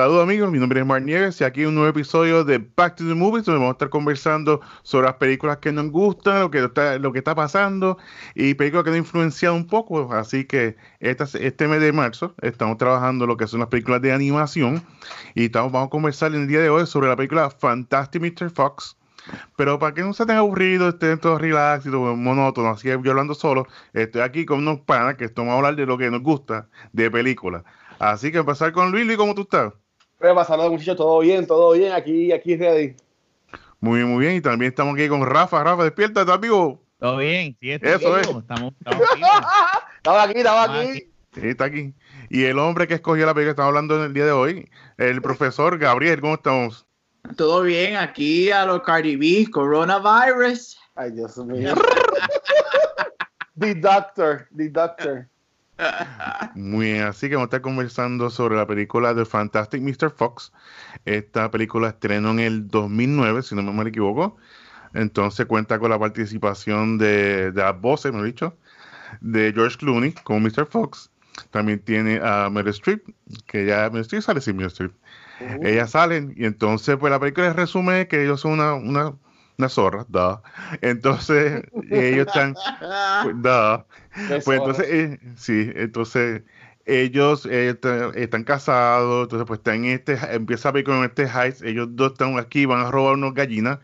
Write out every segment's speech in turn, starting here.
Saludos amigos, mi nombre es Mark Nieves y aquí un nuevo episodio de Back to the Movies donde vamos a estar conversando sobre las películas que nos gustan, lo que está, pasando y películas que han influenciado un poco. Así que este mes de marzo estamos trabajando lo que son las películas de animación y estamos, vamos a conversar en el día de hoy sobre la película Fantastic Mr. Fox. Pero para que no se tenga aburrido, estén todos relax y monótono, así que yo hablando solo, estoy aquí con unos panas que estamos a hablar de lo que nos gusta de películas. Así que empezar con Luis, ¿cómo tú estás? Pues pasando muchachos, todo bien, todo bien, aquí, aquí ready. Muy bien, muy bien. Y también estamos aquí con Rafa. Rafa, despierta, ¿estás vivo? Todo bien, sí, Eso es. Estamos, estamos, estamos aquí, estamos aquí. Sí, está aquí. Y el hombre que escogió la película que estamos hablando en el día de hoy, el profesor Gabriel, ¿cómo estamos? Todo bien, aquí a los Cardi B, coronavirus. Ay, Dios mío. the doctor, the doctor. Muy bien, así que vamos a estar conversando sobre la película de Fantastic Mr. Fox. Esta película estrenó en el 2009, si no me equivoco. Entonces cuenta con la participación de, de las voces, me he dicho, de George Clooney como Mr. Fox. También tiene a Meryl Streep, que ya Meryl Streep sale sin Meryl Streep. Uh. Ellas salen y entonces pues la película resume que ellos son una, una una zorra, da. Entonces, ellos están, pues, pues entonces, eh, sí, entonces ellos eh, están casados, entonces pues están en este, empieza a ver con este heist, ellos dos están aquí, van a robar unas gallinas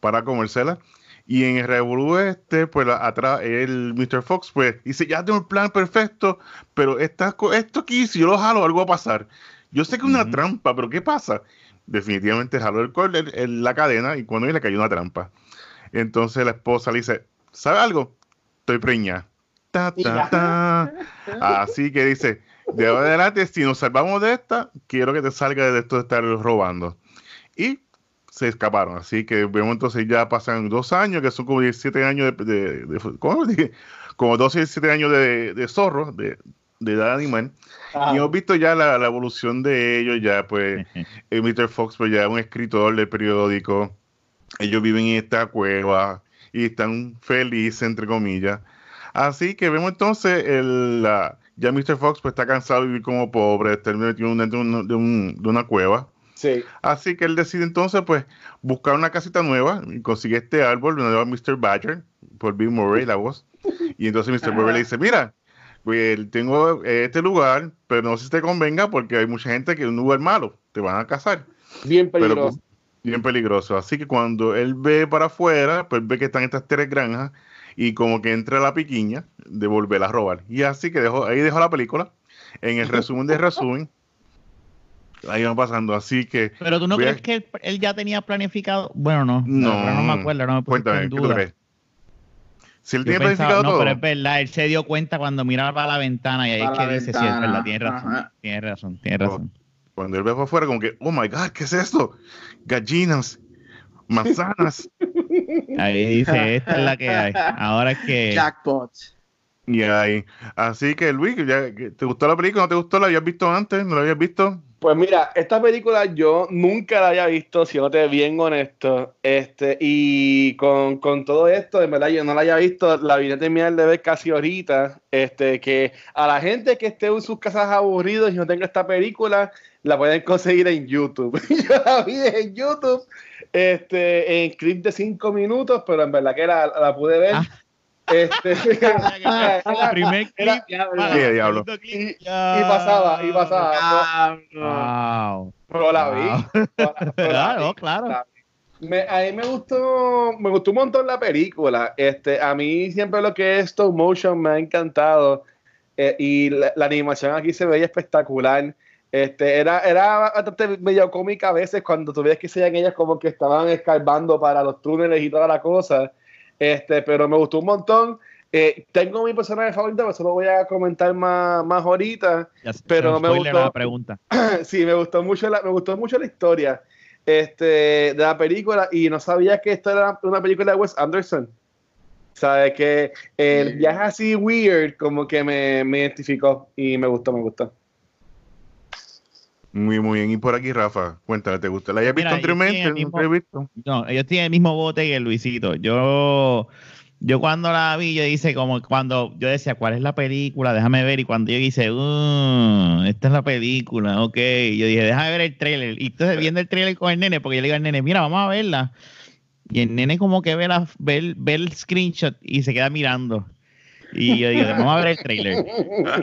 para comérselas. Y en el Revolu este, pues atrás, el Mr. Fox, pues dice, ya tengo el plan perfecto, pero esta, esto aquí, si yo lo jalo, algo va a pasar. Yo sé que es una trampa, pero ¿qué pasa? Definitivamente jaló el cordel en la cadena y cuando le cayó una trampa. Entonces la esposa le dice, ¿sabe algo? Estoy preñada. Así que dice, de ahora adelante, si nos salvamos de esta, quiero que te salga de esto de estar robando. Y se escaparon. Así que vemos entonces ya pasan dos años, que son como 17 años de, ¿cómo dije? Como 12, 17 años de, de zorro, de, de edad animal. Y hemos visto ya la, evolución de ellos, ya pues eh, Mr. Fox pues ya es un escritor de periódico, ellos viven en esta cueva y están felices, entre comillas. Así que vemos entonces el, la, ya Mr. Fox pues está cansado de vivir como pobre, estar metido dentro de, de, una cueva. Sí. Así que él decide entonces pues buscar una casita nueva y consigue este árbol donde va Mr. Badger, por Bill Murray, la voz. Y entonces Mr. Murray le dice, mira, pues tengo este lugar, pero no sé si te convenga porque hay mucha gente que es un lugar malo, te van a cazar. Bien peligroso. bien peligroso. Así que cuando él ve para afuera, pues ve que están estas tres granjas y como que entra la piquiña de volver a robar. Y así que dejó, ahí dejó la película. En el resumen de resumen, ahí van pasando. Así que. Pero tú no crees que él, ya tenía planificado. Bueno, no. No, no me acuerdo. No me cuéntame, ¿qué tú crees? Si él tiene planificado no, pero es verdad, él se dio cuenta cuando miraba para la ventana y ahí es que dice, sí, es verdad, tiene razón, tiene razón, tiene razón. Cuando él ve para afuera, como que, oh my God, ¿qué es esto? Gallinas, manzanas. Ahí dice, esta es la que hay. Ahora es que... Jackpot. Y ahí. Así que, Luis, ¿te gustó la película? ¿No te gustó? ¿La habías visto antes? ¿No la habías visto? Pues mira, esta película yo nunca la había visto, si no te bien honesto. Este, y con, todo esto, de verdad, yo no la había visto, la vine a terminar de ver casi ahorita. Este, que a la gente que esté en sus casas aburridos y no tenga esta película, la pueden conseguir en YouTube. yo la vi en YouTube, este, en clip de cinco minutos, pero en verdad que la, la pude ver. Ah. Este, primer clip, diablo. Y, pasaba, y pasaba. Wow. Pero la vi. claro, claro. Me, a mí me gustó, me gustó un montón la película. Este, a mí siempre lo que es stop motion me ha encantado. Eh, y la, animación aquí se veía espectacular. Este, era, era bastante medio cómica a veces cuando tú que sean ellas como que estaban escarbando para los túneles y toda la cosa. Este, pero me gustó un montón. Eh, tengo mi personaje favorito, pero eso lo voy a comentar más, más ahorita. pero me gustó. La pregunta. sí, me gustó mucho la, me gustó mucho la historia este, de la película y no sabía que esto era una película de Wes Anderson. ¿Sabes? Que el viaje así weird como que me, me identificó y me gustó, me gustó. Muy, muy bien. Y por aquí, Rafa, cuéntame, ¿te gusta? ¿La hayas visto anteriormente? No, ellos tienen el mismo bote que el Luisito. Yo yo cuando la vi, yo dice como cuando yo decía, ¿cuál es la película? Déjame ver. Y cuando yo dice, uh, esta es la película, ok. Yo dije, déjame ver el trailer. Y entonces viendo el trailer con el nene, porque yo le digo al nene, mira, vamos a verla. Y el nene como que ve, la, ve, ve el screenshot y se queda mirando. Y yo digo, vamos a ver el trailer.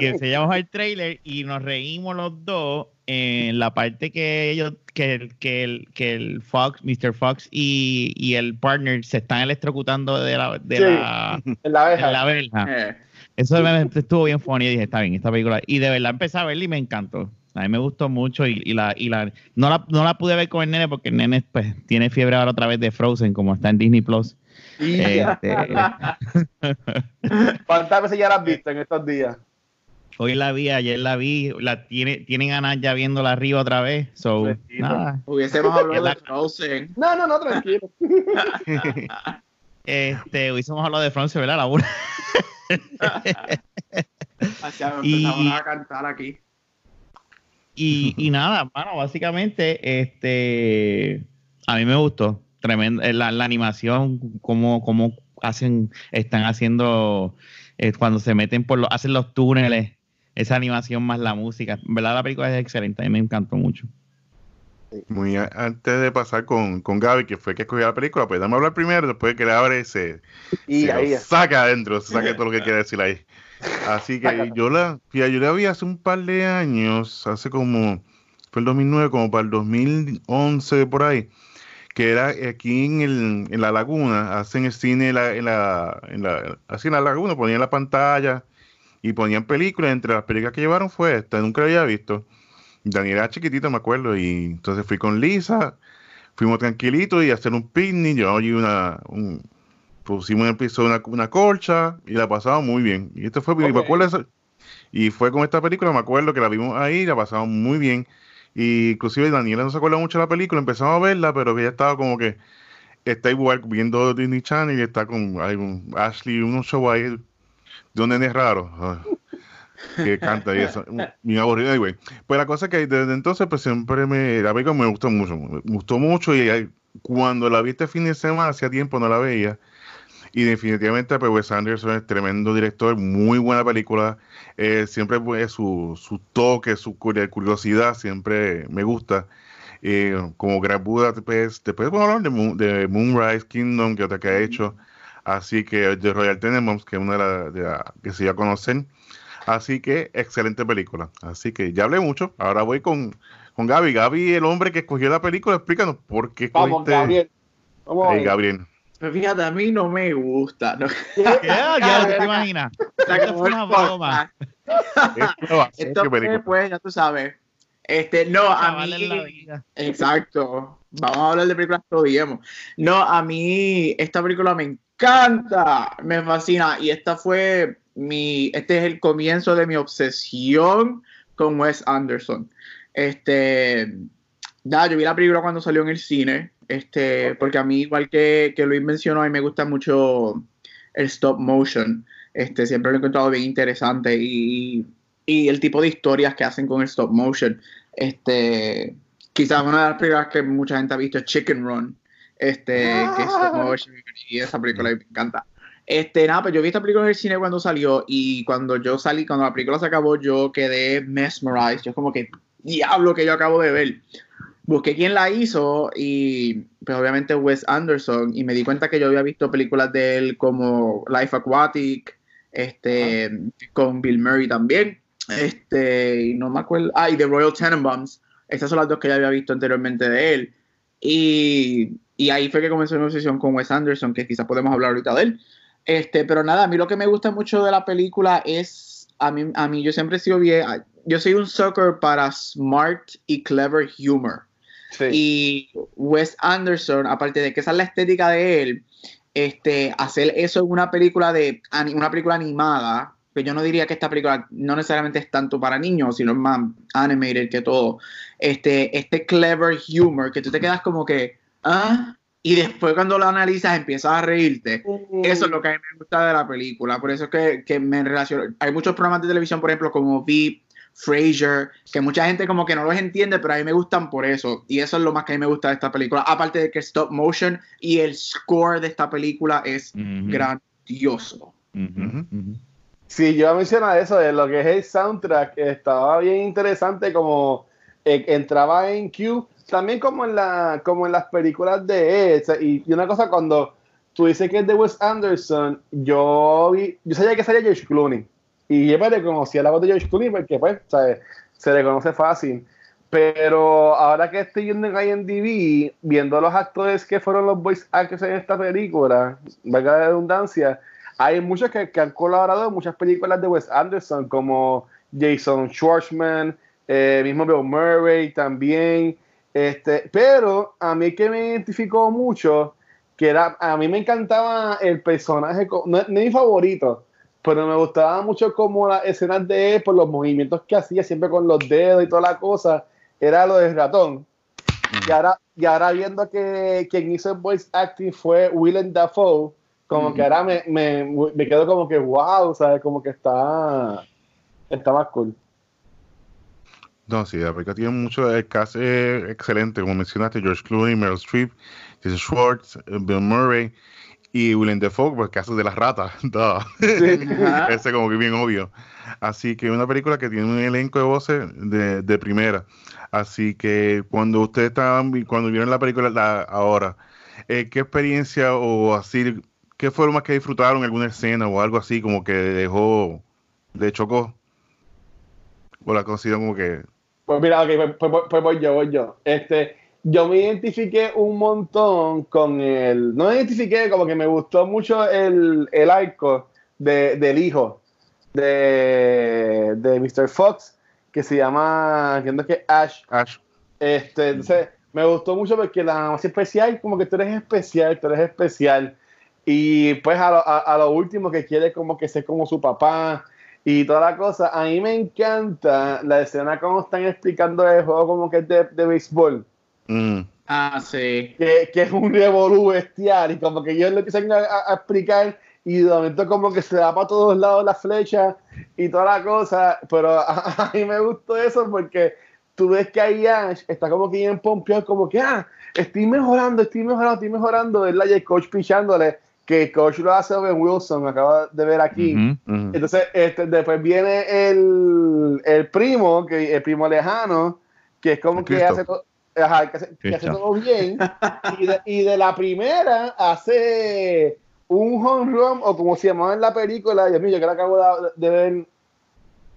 Y enseñamos el trailer y nos reímos los dos en la parte que ellos, que, el, que, el, que el Fox, Mr. Fox y, y, el partner se están electrocutando de la, de la, en la. En la abeja. Eh. Eso estuvo bien funny y dije, está bien, esta película. Y de verdad empecé a verla y me encantó. A mí me gustó mucho y, y, la, y la, no la no la pude ver con el nene porque el nene pues, tiene fiebre ahora otra vez de Frozen, como está en Disney Plus. Este, ¿Cuántas veces ya la has visto en estos días? Hoy la vi, ayer la vi, la tiene, tienen ganas ya viéndola arriba otra vez. So, nada. Hubiésemos hablado de Frozen. No, no, no, tranquilo. este, hubiésemos hablado de Frozen, ¿verdad? La una. y, a cantar aquí. Y, y nada, bueno, básicamente, este, a mí me gustó. Tremendo, eh, la, la animación, cómo, cómo hacen, están haciendo, eh, cuando se meten por los, hacen los túneles, esa animación más la música. En verdad la película es excelente, a mí me encantó mucho. Muy antes de pasar con, con Gaby, que fue que escogió la película, pues dame hablar primero, después que le abre se, y ahí saca adentro, saca todo lo que quiere decir ahí. Así que yo la, yo la vi hace un par de años, hace como, fue el 2009, como para el 2011 por ahí, que era aquí en, el, en la laguna, hacen el cine en la, en la, en la, así en la laguna, ponían la pantalla y ponían películas, entre las películas que llevaron fue esta, nunca la había visto. Daniel era chiquitito, me acuerdo, y entonces fui con Lisa, fuimos tranquilitos y a hacer un picnic, yo oí una, un, pusimos en el piso una, una colcha y la pasamos muy bien. Y esto fue, me acuerdo, y fue con esta película, me acuerdo que la vimos ahí, la pasamos muy bien. Y inclusive Daniela no se acuerda mucho de la película, empezamos a verla, pero que ella estaba como que está igual viendo Disney Channel y está con Ashley, unos show ahí de un nene raro. que canta y eso, mi aburrido, anyway. Pues la cosa es que desde entonces, pues siempre me, la película me gustó mucho, me gustó mucho y cuando la vi este fin de semana, hacía tiempo no la veía, y definitivamente, pues Wes Anderson es tremendo director, muy buena película. Eh, siempre pues, su, su toque, su curiosidad, siempre me gusta. Eh, como Gran Buda, pues, después podemos hablar de, Moonrise Kingdom, que otra que ha hecho. Así que de Royal Tenenbaums, que es una de las que se iba a conocer. Así que excelente película. Así que ya hablé mucho. Ahora voy con, con Gaby. Gaby, el hombre que escogió la película, explícanos por qué Vamos, Gabriel. Vamos Gabriel. Pero fíjate, a mí no me gusta. ¿no? ya, te imaginas. Esto fue una broma. Esto fue, pues, ya tú sabes. Este, no, a mí. Exacto. Vamos a hablar de películas que odiemos. No, a mí esta película me encanta, me fascina. Y esta fue mi. Este es el comienzo de mi obsesión con Wes Anderson. Este. Ya, yo vi la película cuando salió en el cine. Este, porque a mí, igual que, que Luis mencionó, a mí me gusta mucho el stop motion. Este, siempre lo he encontrado bien interesante y, y el tipo de historias que hacen con el stop motion. Este, quizás una de las películas que mucha gente ha visto es Chicken Run, este, que es stop ah. y esa película me encanta. Este, nada, pues yo vi esta película en el cine cuando salió y cuando yo salí, cuando la película se acabó, yo quedé mesmerized. Yo como que, diablo que yo acabo de ver busqué quién la hizo y pues obviamente Wes Anderson y me di cuenta que yo había visto películas de él como Life Aquatic, este, con Bill Murray también, este, y no me acuerdo, ah, y The Royal Tenenbaums, estas son las dos que ya había visto anteriormente de él, y, y ahí fue que comenzó mi obsesión con Wes Anderson, que quizás podemos hablar ahorita de él, este, pero nada, a mí lo que me gusta mucho de la película es, a mí, a mí yo siempre he sido bien, yo soy un sucker para smart y clever humor. Y Wes Anderson, aparte de que esa es la estética de él, este, hacer eso en una película de una película animada, que yo no diría que esta película no necesariamente es tanto para niños, sino más animated que todo. Este, este clever humor que tú te quedas como que, ah, y después cuando lo analizas empiezas a reírte. Eso es lo que a mí me gusta de la película. Por eso es que, que me relaciono. Hay muchos programas de televisión, por ejemplo, como VIP, Frasier, que mucha gente como que no los entiende, pero a mí me gustan por eso. Y eso es lo más que a mí me gusta de esta película. Aparte de que stop motion y el score de esta película es grandioso. grandioso. Sí, yo mencionaba eso de lo que es el soundtrack, estaba bien interesante como eh, entraba en Q, también como en la como en las películas de él, y, una cosa cuando tú dices que es de Wes Anderson, yo vi, yo sabía que salía George Clooney y yo me reconocía la voz de George Clooney porque pues se reconoce fácil. Pero ahora que estoy viendo en IMDb, viendo los actores que fueron los voice actors en esta película, valga la redundancia, hay muchos que, han colaborado en muchas películas de Wes Anderson, como Jason Schwartzman, eh, mismo Bill Murray también. Este, pero a mí que me identificó mucho, que era, a mí me encantaba el personaje, no, es mi favorito, pero me gustaba mucho como las escenas de él, por los movimientos que hacía, siempre con los dedos y toda la cosa era lo del ratón. Y ahora, y ahora viendo que quien hizo el voice acting fue Willem Dafoe, como que ahora me, me, me, quedo como que wow, ¿sabes? Como que está, está más cool. No, sí, la película tiene mucho, el cast es excelente, como mencionaste, George Clooney, Meryl Streep, Jason Schwartz, Bill Murray y Willem Dafoe, pues caso de las ratas, ese como que bien obvio. Así que una película que tiene un elenco de voces de, de primera. Así que cuando ustedes estaban, cuando vieron la película ahora, eh, ¿qué experiencia o así, qué fue lo más que disfrutaron, alguna escena o algo así como que dejó, de chocó? ¿O la consideran como que...? Pues mira, ok, pues, pues, pues, voy yo, voy yo. Este, yo me identifiqué un montón con el... No me identifiqué, como que me gustó mucho el, el arco de, del hijo de, de Mr. Fox que se llama, entiendo que Ash. Ash. Este, entonces, me gustó mucho porque la más especial, como que tú eres especial, tú eres especial. Y pues a lo, a, lo último que quiere como que ser como su papá y toda la cosa. A mí me encanta la escena como están explicando el juego como que es de, de béisbol. Mm. Ah, sí. Que, que, es un revolú bestial y como que ellos le empiezan a, a, explicar y de momento como que se da para todos lados la flecha y toda la cosa, pero a, mí me gustó eso porque tú ves que ahí Ash está como que bien pompeado, como que, ah, estoy mejorando, estoy mejorando, estoy mejorando, ¿verdad? Y el coach pichándole, que el coach lo hace Ben Wilson, me acaba de ver aquí. Entonces, este, después viene el, el, primo, que el primo lejano, que es como que hace, que hace, todo bien, y de, y de la primera hace un home run, o como se llamaba en la película, Dios mío, yo que la acabo de, ver,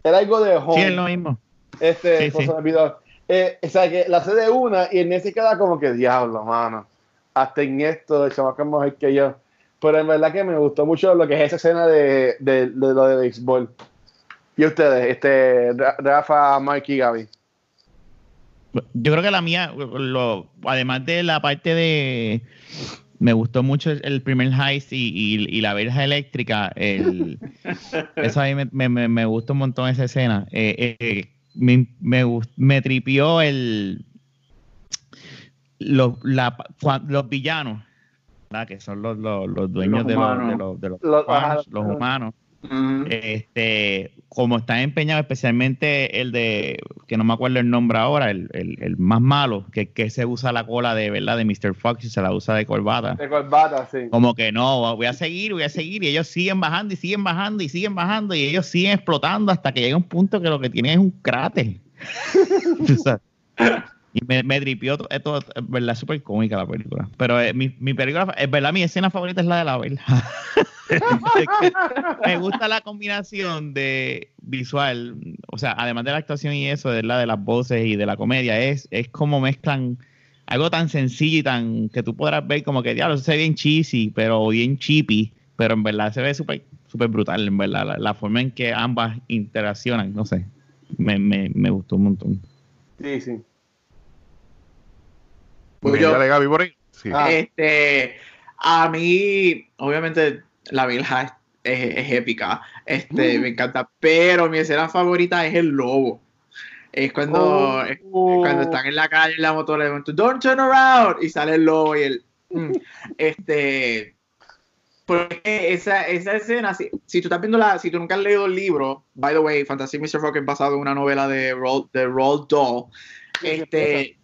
era algo de home. Sí, es lo mismo. Este, sí, sí. Eh, o sea, que la hace de una y en ese queda como que diablo, mano. Hasta en esto, el chamaco es mejor que yo. Pero en verdad que me gustó mucho lo que es esa escena de, de, de lo de béisbol. ¿Y ustedes? Este, Rafa, Mike y Gaby. Yo creo que la mía, lo, además de la parte de me gustó mucho el primer heist y, y, la verja eléctrica. El, eso a mí me, me, me, gustó un montón esa escena. Eh, eh, me, me, tripió el los, la, los villanos, que son los, los, los dueños de, los, de, los, de los, los humanos este, como están empeñados, especialmente el de, que no me acuerdo el nombre ahora, el, el, más malo, que, que, se usa la cola de verdad de Mr. Fox y se la usa de corbata. De corbata, sí. Como que no, voy a seguir, voy a seguir, y ellos siguen bajando y siguen bajando y siguen bajando, y ellos siguen explotando hasta que llega un punto que lo que tienen es un cráter. Y me, me tripió esto, es verdad, súper cómica la película. Pero eh, mi, mi película, es verdad, mi escena favorita es la de la vela. me gusta la combinación de visual, o sea, además de la actuación y eso, de la de las voces y de la comedia, es, es como mezclan algo tan sencillo y tan que tú podrás ver como que, diablo, se ve bien cheesy, pero bien cheapy, pero en verdad se ve súper súper brutal, en verdad, la, la, forma en que ambas interaccionan, no sé, me, me, me gustó un montón. Sí, sí. Pues yo, ah. Este, a mí, obviamente, la Vilja es, épica. Este, me encanta. Pero mi escena favorita es el lobo. Es cuando, oh. cuando están en la calle en la moto le digo, don't turn around y sale el lobo y el mm, este porque esa, esa escena, si, si, tú estás viendo la, si tú nunca has leído el libro, by the way, Fantasy Mr. Fox es basado en una novela de Roald, de Roald Dahl, este,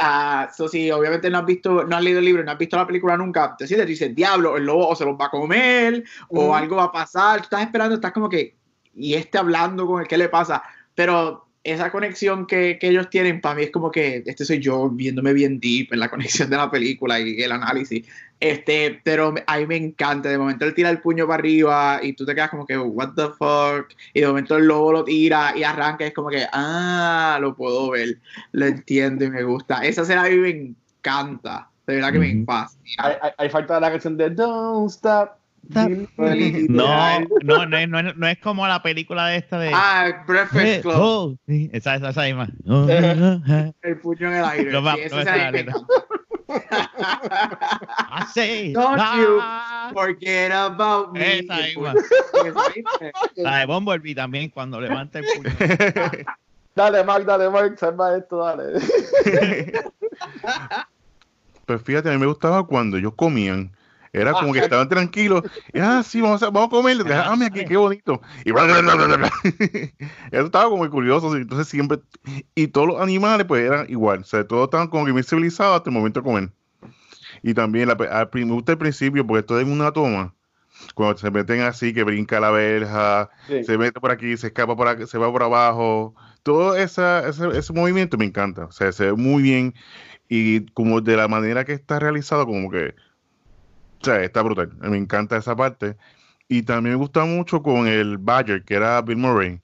Ah, so, si obviamente no has visto, no has leído el libro, no has visto la película nunca, te sientes, dices, diablo, el lobo o se los va a comer, o algo va a pasar, tú estás esperando, estás como que, y este hablando con el que le pasa, pero esa conexión que, que, ellos tienen, para mí es como que este soy yo viéndome bien deep en la conexión de la película y el análisis. Este, pero a mí me encanta. De momento él tira el puño para arriba y tú te quedas como que, what the fuck. Y de momento el lobo lo tira y arranca. Y es como que, ah, lo puedo ver. Lo entiendo y me gusta. Esa escena a mí me encanta. De verdad que me fascina. Hay, hay, falta la canción de Don't Stop. No, no, no, es, no, es, como la película de esta de. Ah, Breakfast Club. Oh, esa, esa, esa misma. el puño en el aire. No, sí, no I say, Don't you forget about me. Esa misma. La de Bumblebee también, cuando levanta el puño. dale, Mark, dale, Mark, salva esto, dale. pues fíjate, a mí me gustaba cuando ellos comían era como que estaban tranquilos. ah, sí, vamos a, vamos a comer. Ah, mira, qué, qué bonito. Y eso estaba como curioso. Entonces siempre. Y todos los animales, pues eran igual. O sea, todos estaban como que muy civilizados hasta el momento de comer. Y también la, me gusta el principio, porque esto es una toma. Cuando se meten así, que brinca la verja, se mete por aquí, se escapa por aquí, se va por abajo. Todo esa, ese, ese movimiento me encanta. O sea, se ve muy bien. Y como de la manera que está realizado, como que o sea, está brutal. Me encanta esa parte. Y también me gusta mucho con el Badger, que era Bill Murray.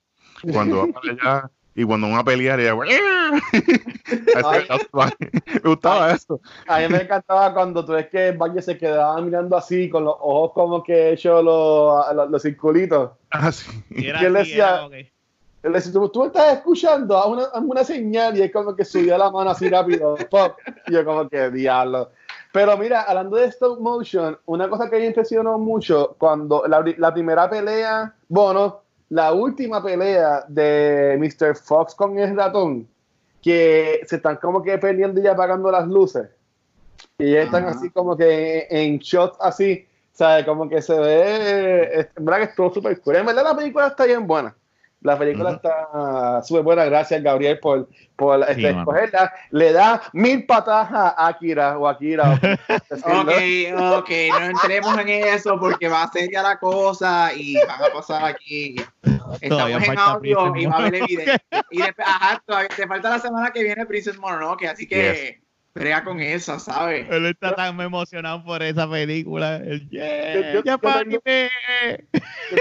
Cuando va para allá y cuando van a pelear, ella, me gustaba eso. A mí me encantaba cuando tú ves que el Badger se quedaba mirando así, con los ojos como que hecho los, los, circulitos. Ah, sí. Y, él decía, él decía, ¿Tú, estás escuchando a una, una señal y es como que subió la mano así rápido, pop. Y yo como que, diablo. Pero mira, hablando de stop motion, una cosa que me impresionó mucho cuando la, primera pelea, bueno, la última pelea de Mr. Fox con el ratón, que se están como que perdiendo y apagando las luces. Y están así como que en, shots así, ¿sabes? Como que se ve, es, verdad que es todo súper cool. En verdad la película está bien buena. La película está súper buena, gracias Gabriel por, por este, escogerla. Le da mil patadas a Akira o Akira. ok, ok, no entremos en eso porque va a ser ya la cosa y van a pasar aquí. Estamos en audio y va a haber evidencia. Y después, ajá, todavía te falta la semana que viene Princess Mononoke, así que brega con eso, ¿sabes? Él está tan emocionado por esa película. El, yeah, yo, yo, tengo, yo,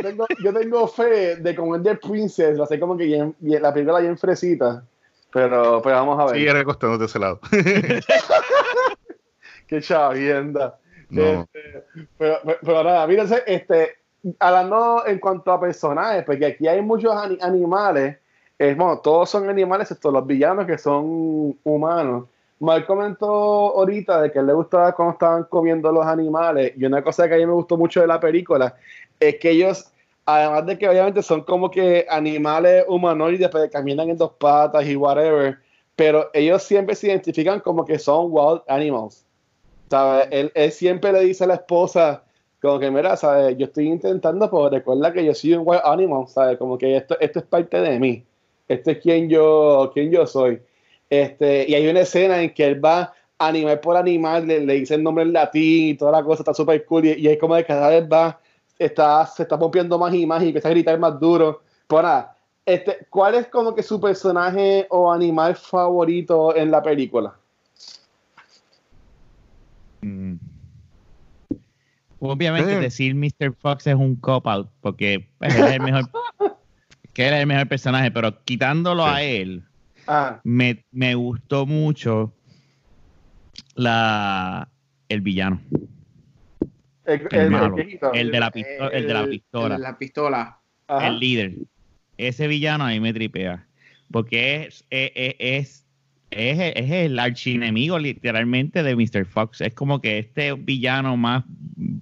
tengo, yo, tengo, fe de como es de Princess, va a ser como que la película bien fresita. Pero, pero vamos a ver. Sí, recostándote de ese lado. Qué chavienda. No. Este, pero, pero, nada, mírense, este, hablando en cuanto a personajes, porque aquí hay muchos animales. Es, bueno, todos son animales, excepto los villanos que son humanos. Mal comentó ahorita de que le gustaba cuando estaban comiendo los animales y una cosa que a mí me gustó mucho de la película es que ellos, además de que obviamente son como que animales humanoides que caminan en dos patas y whatever, pero ellos siempre se identifican como que son wild animals. ¿Sabes? Él, siempre le dice a la esposa, como que, mira, ¿sabes? Yo estoy intentando, pero recuerda que yo soy un wild animal, ¿sabes? Como que esto, esto es parte de mí. Esto es quien yo, quien yo soy. Este, y hay una escena en que él va animal por animal, le, dice el nombre en latín y toda la cosa, está súper cool. Y, es como de cada vez va, está, se está pompiendo más y más y empieza a gritar más duro. Pues nada, este, ¿cuál es como que su personaje o animal favorito en la película? Mm. Obviamente eh. decir Mr. Fox es un cop-out porque es el mejor que era el mejor personaje, pero quitándolo a él, Ah. Me, me, gustó mucho la el villano. El, el, de la pistola. El, de la pistola. La pistola. El líder. Ese villano ahí me tripea. Porque es, es, es, es, es el archienemigo literalmente de Mr. Fox. Es como que este villano más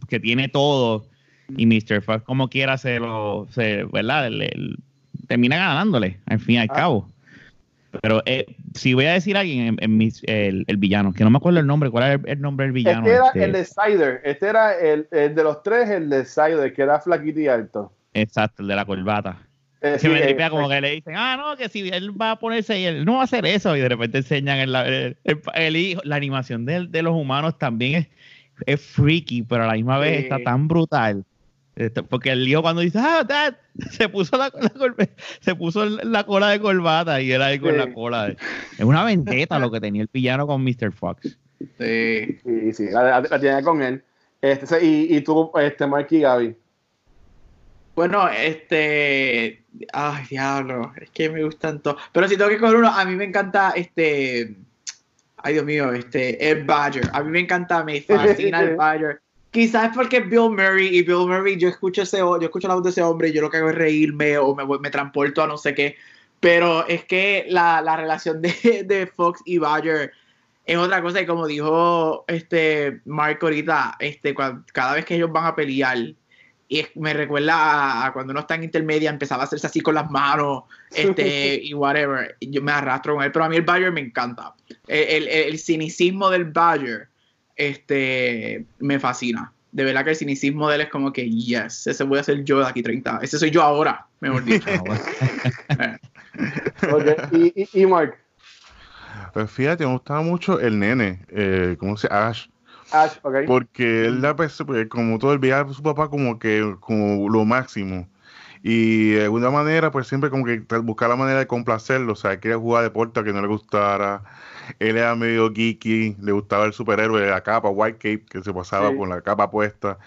que tiene todo y Mr. Fox como quiera se lo, se, ¿verdad? termina ganándole al fin y al ah. cabo. Pero eh, si voy a decir a alguien, en, mis, el, villano, que no me acuerdo el nombre, ¿cuál era el, nombre del villano? Este era el de Sider, este era el, de los tres, el de Sider, que era flaquito y alto. Exacto, el de la corbata. Eh, me tripea como que le dicen, ah, no, que si él va a ponerse y él no va a hacer eso, y de repente enseñan el, el, hijo. La animación de, de, los humanos también es, es freaky, pero a la misma vez está tan brutal. Este, porque el hijo cuando dice, ah, dad, se puso la, se puso la cola de corbata y él ahí con la cola. De, es una vendetta lo que tenía el villano con Mr. Fox. Sí, sí, sí, la, tiene con él. Este, y, y tú, este, Mikey y Gaby. Bueno, este. Ay, diablo. Es que me gustan todos. Pero si tengo que coger uno, a mí me encanta este. Ay, Dios mío, este. El Badger. A mí me encanta, me fascina el Badger. Quizás porque Bill Murray y Bill Murray, yo escucho ese, yo escucho la voz de ese hombre y yo lo que hago es reírme o me, me transporto a no sé qué. Pero es que la, la relación de, de, Fox y Badger es otra cosa y como dijo este Mark ahorita, este, cada vez que ellos van a pelear, y me recuerda a, cuando uno está en intermedia, empezaba a hacerse así con las manos, este, y whatever. Yo me arrastro con él, pero a mí el Badger me encanta. El, el, cinicismo del Badger este, me fascina. De verdad que el cinicismo de él es como que, yes, ese voy a ser yo de aquí 30. Ese soy yo ahora, mejor dicho. ¿Y, y, Mark? Pues fíjate, me gustaba mucho el nene, eh, ¿cómo se llama? Ash. Porque él da, pues, pues, como todo el a su papá como que como lo máximo. Y de alguna manera, pues siempre como que buscar la manera de complacerlo. O sea, quería jugar deporte que no le gustara. Él era medio geeky, le gustaba el superhéroe de la capa, White Cape, que se pasaba con la capa puesta.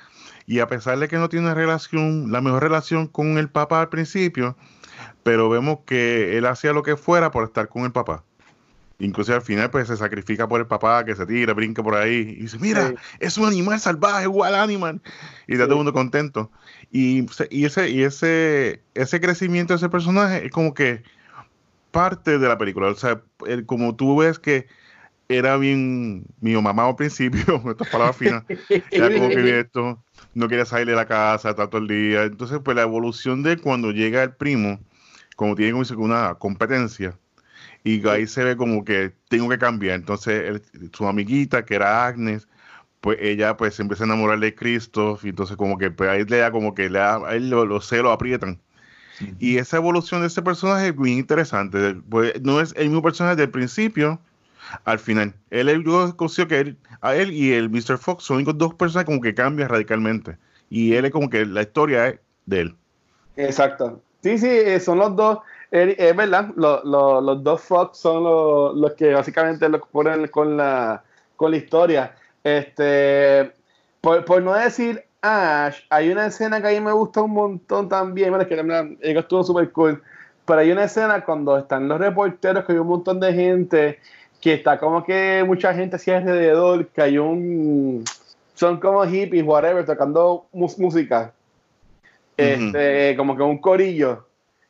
Y a pesar de que no tiene una relación, la mejor relación con el papá al principio, pero vemos que él hacía lo que fuera por estar con el papá. Incluso al final pues se sacrifica por el papá que se tira, brinca por ahí y dice, mira, es un animal salvaje, igual animal. Y está todo el mundo contento. Y, y, ese, y ese, ese crecimiento de ese personaje es como que parte de la película. O sea, como tú ves que era bien mío mamá al principio, estas palabras finas, era como que esto, no quería salir de la casa, está todo el día. Entonces, pues la evolución de cuando llega el primo, como tiene como una competencia, y ahí se ve como que tengo que cambiar. Entonces, su amiguita, que era Agnes, pues ella pues se empieza a enamorar de Cristo, y entonces como que pues, ahí le da como que le da, a él los, celos aprietan. Y esa evolución de ese personaje es muy interesante. Pues, no es el mismo personaje del principio al final. Él, yo considero que él, a él y el Mr. Fox son los dos personajes como que cambian radicalmente. Y él es como que la historia es de él. Exacto. Sí, sí, eh, son los dos es verdad, los dos Fox son los, que básicamente lo ponen con la, con la historia. Este, por, no decir Ash, hay una escena que a mí me gusta un montón también, es que estuvo súper cool, pero hay una escena cuando están los reporteros, que hay un montón de gente, que está como que mucha gente así alrededor, que hay un... Son como hippies, whatever, tocando música. Este, como que un corillo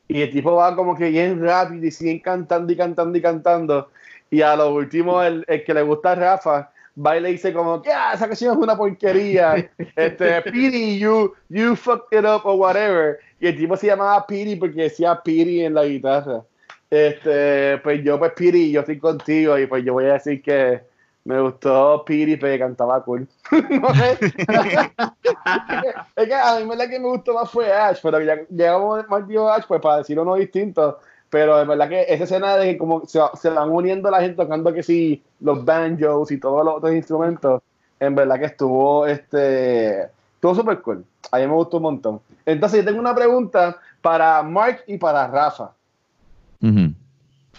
y el tipo va como que bien rápido y siguen cantando y cantando y cantando. Y a lo último, el, el que le gusta a Rafa va y le dice como que ah, esa canción es una porquería. este, Piri, you, you fucked it up or whatever. Y el tipo se llamaba Piri porque decía Piri en la guitarra. Este, pues yo, pues Piri, yo estoy contigo y pues yo voy a decir que me gustó Piri que cantaba cool. no sé. es que a mí la que me gustó más fue Ash, pero ya llegamos más dio Ash pues para decir uno distinto. Pero es verdad que esa escena de que como se, se, van uniendo la gente tocando que sí, los banjos y todos los otros instrumentos, en verdad que estuvo este estuvo súper cool. A mí me gustó un montón. Entonces yo tengo una pregunta para Mark y para Rafa.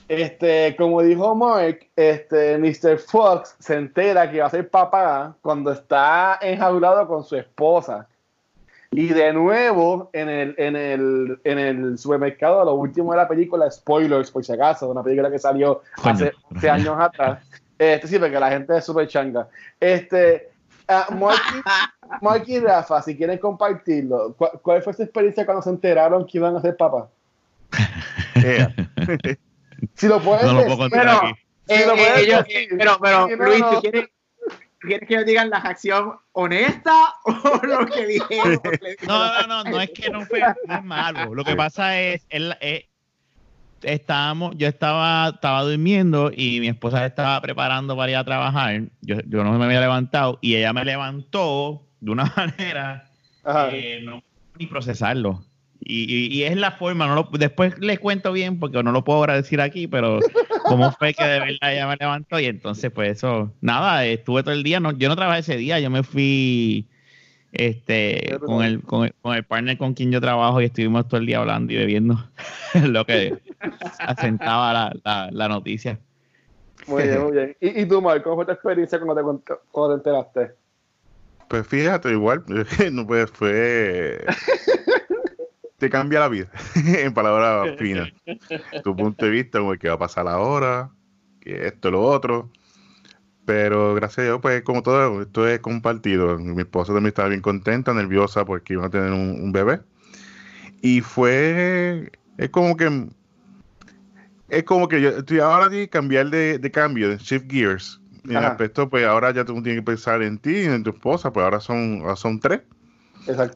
Este, como dijo Mark, este, Mr. Fox se entera que va a ser papá cuando está enjaulado con su esposa. Y de nuevo, en el, en el, en el supermercado, lo último de la película, spoilers por si acaso, una película que salió hace, años atrás. Este, sí, porque la gente es súper changa. Este, uh, Mark, y, Rafa, si quieren compartirlo, ¿cuál, fue su experiencia cuando se enteraron que iban a ser papá? Si lo puedes no lo puedo contar pero, aquí. Eh, lo eh, ellos, pero, pero Luis, ¿tú quieres, ¿quieres que yo diga la acción honesta o lo que dijeron? No, no, no, no es que no fue no es malo. Lo que pasa es, él, eh, estábamos, yo estaba, estaba durmiendo y mi esposa estaba preparando para ir a trabajar. Yo, yo no me había levantado y ella me levantó de una manera que no ni procesarlo. Y, es la forma, no lo, después les cuento bien porque no lo puedo ahora decir aquí, pero como fue que de verdad ella me levantó y entonces pues eso, nada, estuve todo el día, no, yo no trabajé ese día, yo me fui este con el, con el, con el partner con quien yo trabajo y estuvimos todo el día hablando y bebiendo lo que asentaba la, la, la noticia. Muy bien, muy bien. ¿Y, y tú, Marco, cómo fue tu experiencia cuando te, cuando te enteraste? Pues fíjate, igual, no pues fue te cambia la vida, en palabras finas. Tu punto de vista, como que va a pasar ahora, que esto, lo otro. Pero gracias a Dios, pues como todo esto es compartido. Mi esposa también estaba bien contenta, nerviosa porque iba a tener un, bebé. Y fue, es como que, es como que yo estoy ahora de cambiar de, de cambio, de shift gears. En el aspecto, pues ahora ya tú tienes que pensar en ti y en tu esposa, pues ahora son, ahora son tres.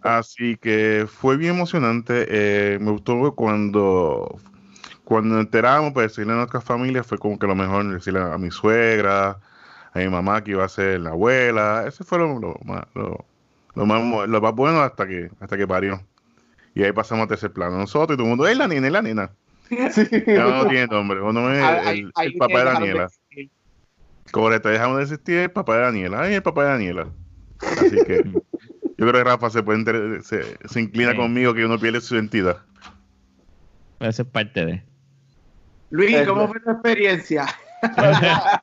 Así que fue bien emocionante. Eh, me gustó cuando cuando enteramos, pues decirle a nuestra familia fue como que lo mejor decirle a mi suegra, a mi mamá que iba a ser la abuela. Ese fue lo, más, lo, más, bueno hasta que hasta que parió. Y ahí pasamos a tercer plano. Nosotros y todo el mundo, ¡es la nena, es la nena! Ya no tiene nombre. Uno es el, el, papá de Daniela. Correcto, dejamos de existir el papá de Daniela. Ay, el papá de Daniela. Así que yo creo que Rafa se, puede se, inclina conmigo que uno pierde su identidad. Esa es parte de. Luis, ¿cómo fue tu experiencia?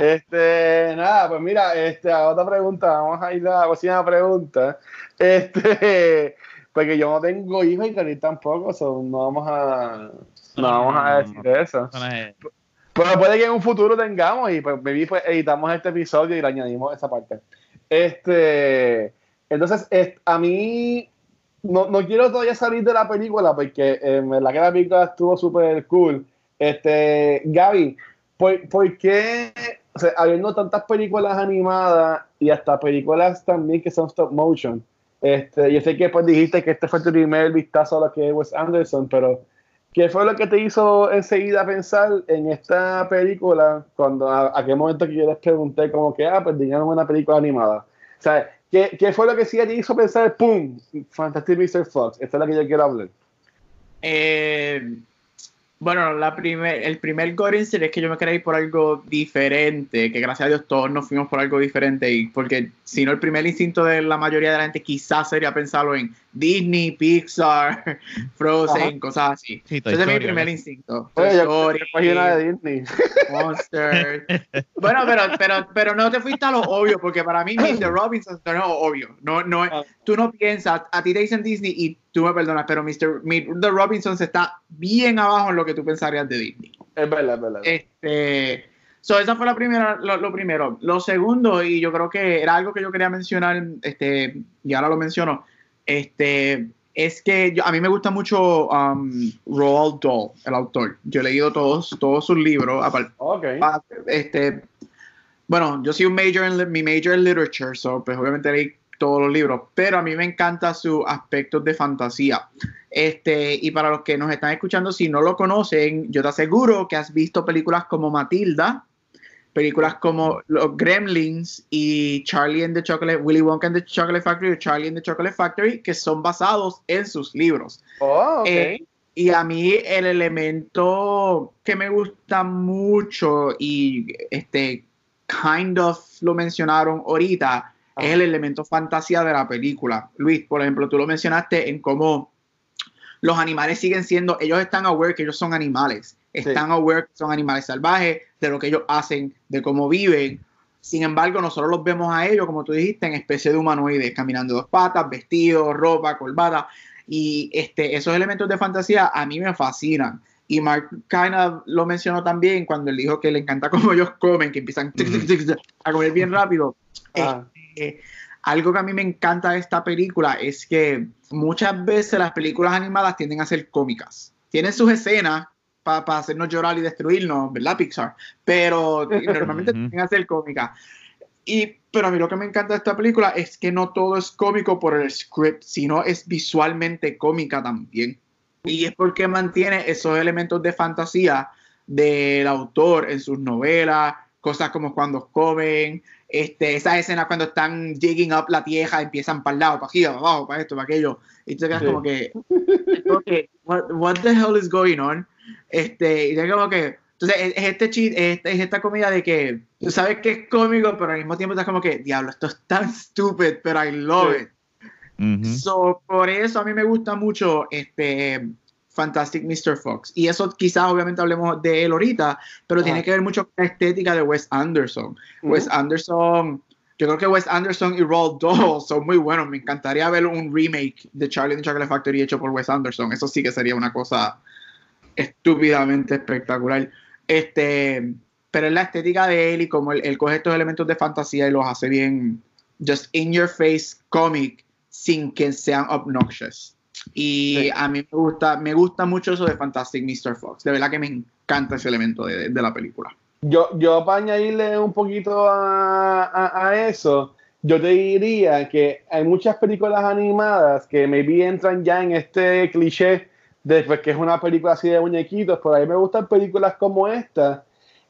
este, nada, pues mira, este, a otra pregunta, vamos a ir a la próxima pregunta. Este, porque yo no tengo hijos y Cari tampoco, no vamos a, no vamos a decir eso. Pero puede que en un futuro tengamos y pues, pues editamos este episodio y le añadimos esa parte. Este, entonces, a mí no, no, quiero todavía salir de la película porque en la que la película estuvo súper cool. Este, Gaby, ¿por, ¿por qué, o sea, habiendo tantas películas animadas y hasta películas también que son stop motion? Este, yo sé que pues dijiste que este fue tu primer vistazo a lo que es Wes Anderson, pero ¿qué fue lo que te hizo enseguida pensar en esta película cuando a, a qué momento que yo les pregunté como que, ah, pues digamos una película animada? O sea, ¿qué, ¿qué, fue lo que sí te hizo pensar, ¡pum! Fantastic Mr. Fox. Esta es la que yo quiero hablar. Eh, bueno, la primer, el primer gore es que yo me quería ir por algo diferente, que gracias a Dios todos nos fuimos por algo diferente, y porque si no el primer instinto de la mayoría de la gente quizás sería pensarlo en Disney, Pixar, Frozen, cosas así. Ese es mi primer instinto. de Disney. Monster. bueno, pero, pero, pero no te fuiste a lo obvio, porque para mí Mr. Robinson no es obvio. No, no, ah. tú no piensas, a ti te dicen Disney y tú me perdonas, pero Mr. The Robinsons está bien abajo en lo que tú pensarías de Disney. Es verdad, es verdad. Este, so esa fue la primera, lo, primero. Lo segundo, y yo creo que era algo que yo quería mencionar, este, y ahora lo menciono, este, es que a mí me gusta mucho um, Roald Dahl, el autor. Yo he leído todos, todos sus libros. Okay. Este, bueno, yo soy un major en mi major en literature, so pues obviamente leí todos los libros, pero a mí me encanta su aspecto de fantasía. Este, y para los que nos están escuchando, si no lo conocen, yo te aseguro que has visto películas como Matilda, películas como Los Gremlins y Charlie and the Chocolate, Willy Wonka and the Chocolate Factory o Charlie and the Chocolate Factory, que son basados en sus libros. Oh, eh, y a mí el elemento que me gusta mucho y este kind of lo mencionaron ahorita es el elemento fantasía de la película. Luis, por ejemplo, tú lo mencionaste en cómo los animales siguen siendo, ellos están aware que ellos son animales, están aware que son animales salvajes, de lo que ellos hacen, de cómo viven. Sin embargo, nosotros los vemos a ellos, como tú dijiste, en especie de humanoides, caminando dos patas, vestidos, ropa, corbata. Y este, esos elementos de fantasía a mí me fascinan. Y Mark Kinda lo mencionó también cuando él dijo que le encanta cómo ellos comen, que empiezan a comer bien rápido. Ah algo que a mí me encanta de esta película es que muchas veces las películas animadas tienden a ser cómicas. Tienen sus escenas para hacernos llorar y destruirnos, ¿verdad, Pixar? Pero normalmente tienden a ser cómicas. Y, pero a mí lo que me encanta de esta película es que no todo es cómico por el script, sino es visualmente cómica también. Y es porque mantiene esos elementos de fantasía del autor en sus novelas, cosas como cuando comen, este, esas escenas cuando están digging up la tierra, empiezan para el lado, para aquí, para abajo, para esto, para aquello, y tú te quedas como que, what, the hell is going on? Este, y te como que, entonces es, este es, es esta comida de que tú sabes que es cómico, pero al mismo tiempo estás como que, diablo, esto es tan stupid, pero I love it. So, por eso a mí me gusta mucho este Fantastic Mr. Fox. Y eso quizás obviamente hablemos de él ahorita, pero tiene que ver mucho con la estética de Wes Anderson. Wes Anderson, yo creo que Wes Anderson y Roald Dahl son muy buenos. Me encantaría ver un remake de Charlie and the Chocolate Factory hecho por Wes Anderson. Eso sí que sería una cosa estúpidamente espectacular. Este, pero es la estética de él y como él, él coge estos elementos de fantasía y los hace bien, just in your face comic, sin que sean obnoxious. Y a mí me gusta, me gusta mucho eso de Fantastic Mr. Fox. De verdad que me encanta ese elemento de, la película. Yo, yo para añadirle un poquito a, eso, yo te diría que hay muchas películas animadas que maybe entran ya en este cliché de pues, que es una película así de muñequitos, pero a mí me gustan películas como esta,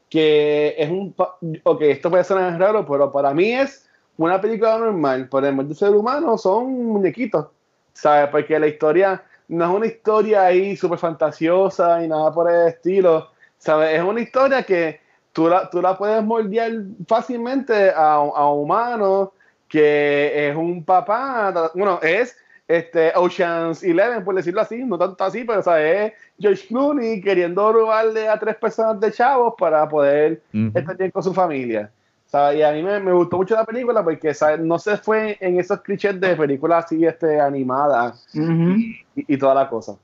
que es un... Ok, esto puede sonar raro, pero para mí es una película normal, por el de ser humano son muñequitos ¿sabes? Porque la historia no es una historia ahí súper fantasiosa y nada por el estilo, ¿sabes? Es una historia que tú la, tú la puedes moldear fácilmente a, a humanos, que es un papá, bueno, es este, Ocean's Eleven, por decirlo así, no tanto así, pero ¿sabes? es George Clooney queriendo robarle a tres personas de chavos para poder estar bien con su familia. Y a mí me, gustó mucho la película porque no se fue en esos clichés de películas así este, animadas y, toda la cosa.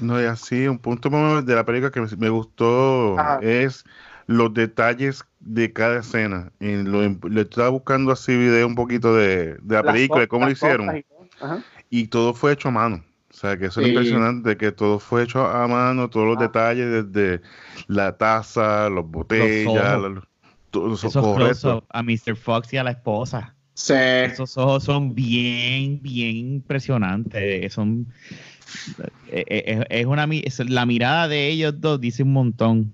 No, y así, un punto de la película que me gustó es los detalles de cada escena. Y lo, le estaba buscando así video un poquito de, la película, de cómo lo hicieron. y todo fue hecho a mano. O sea, que eso es impresionante, que todo fue hecho a mano, todos los detalles, desde la taza, las botellas, los todos esos ojos a Mr. Fox y a la esposa. Sí. Esos ojos son bien, bien impresionantes. Son, eh, eh, es, una, la mirada de ellos dos dice un montón.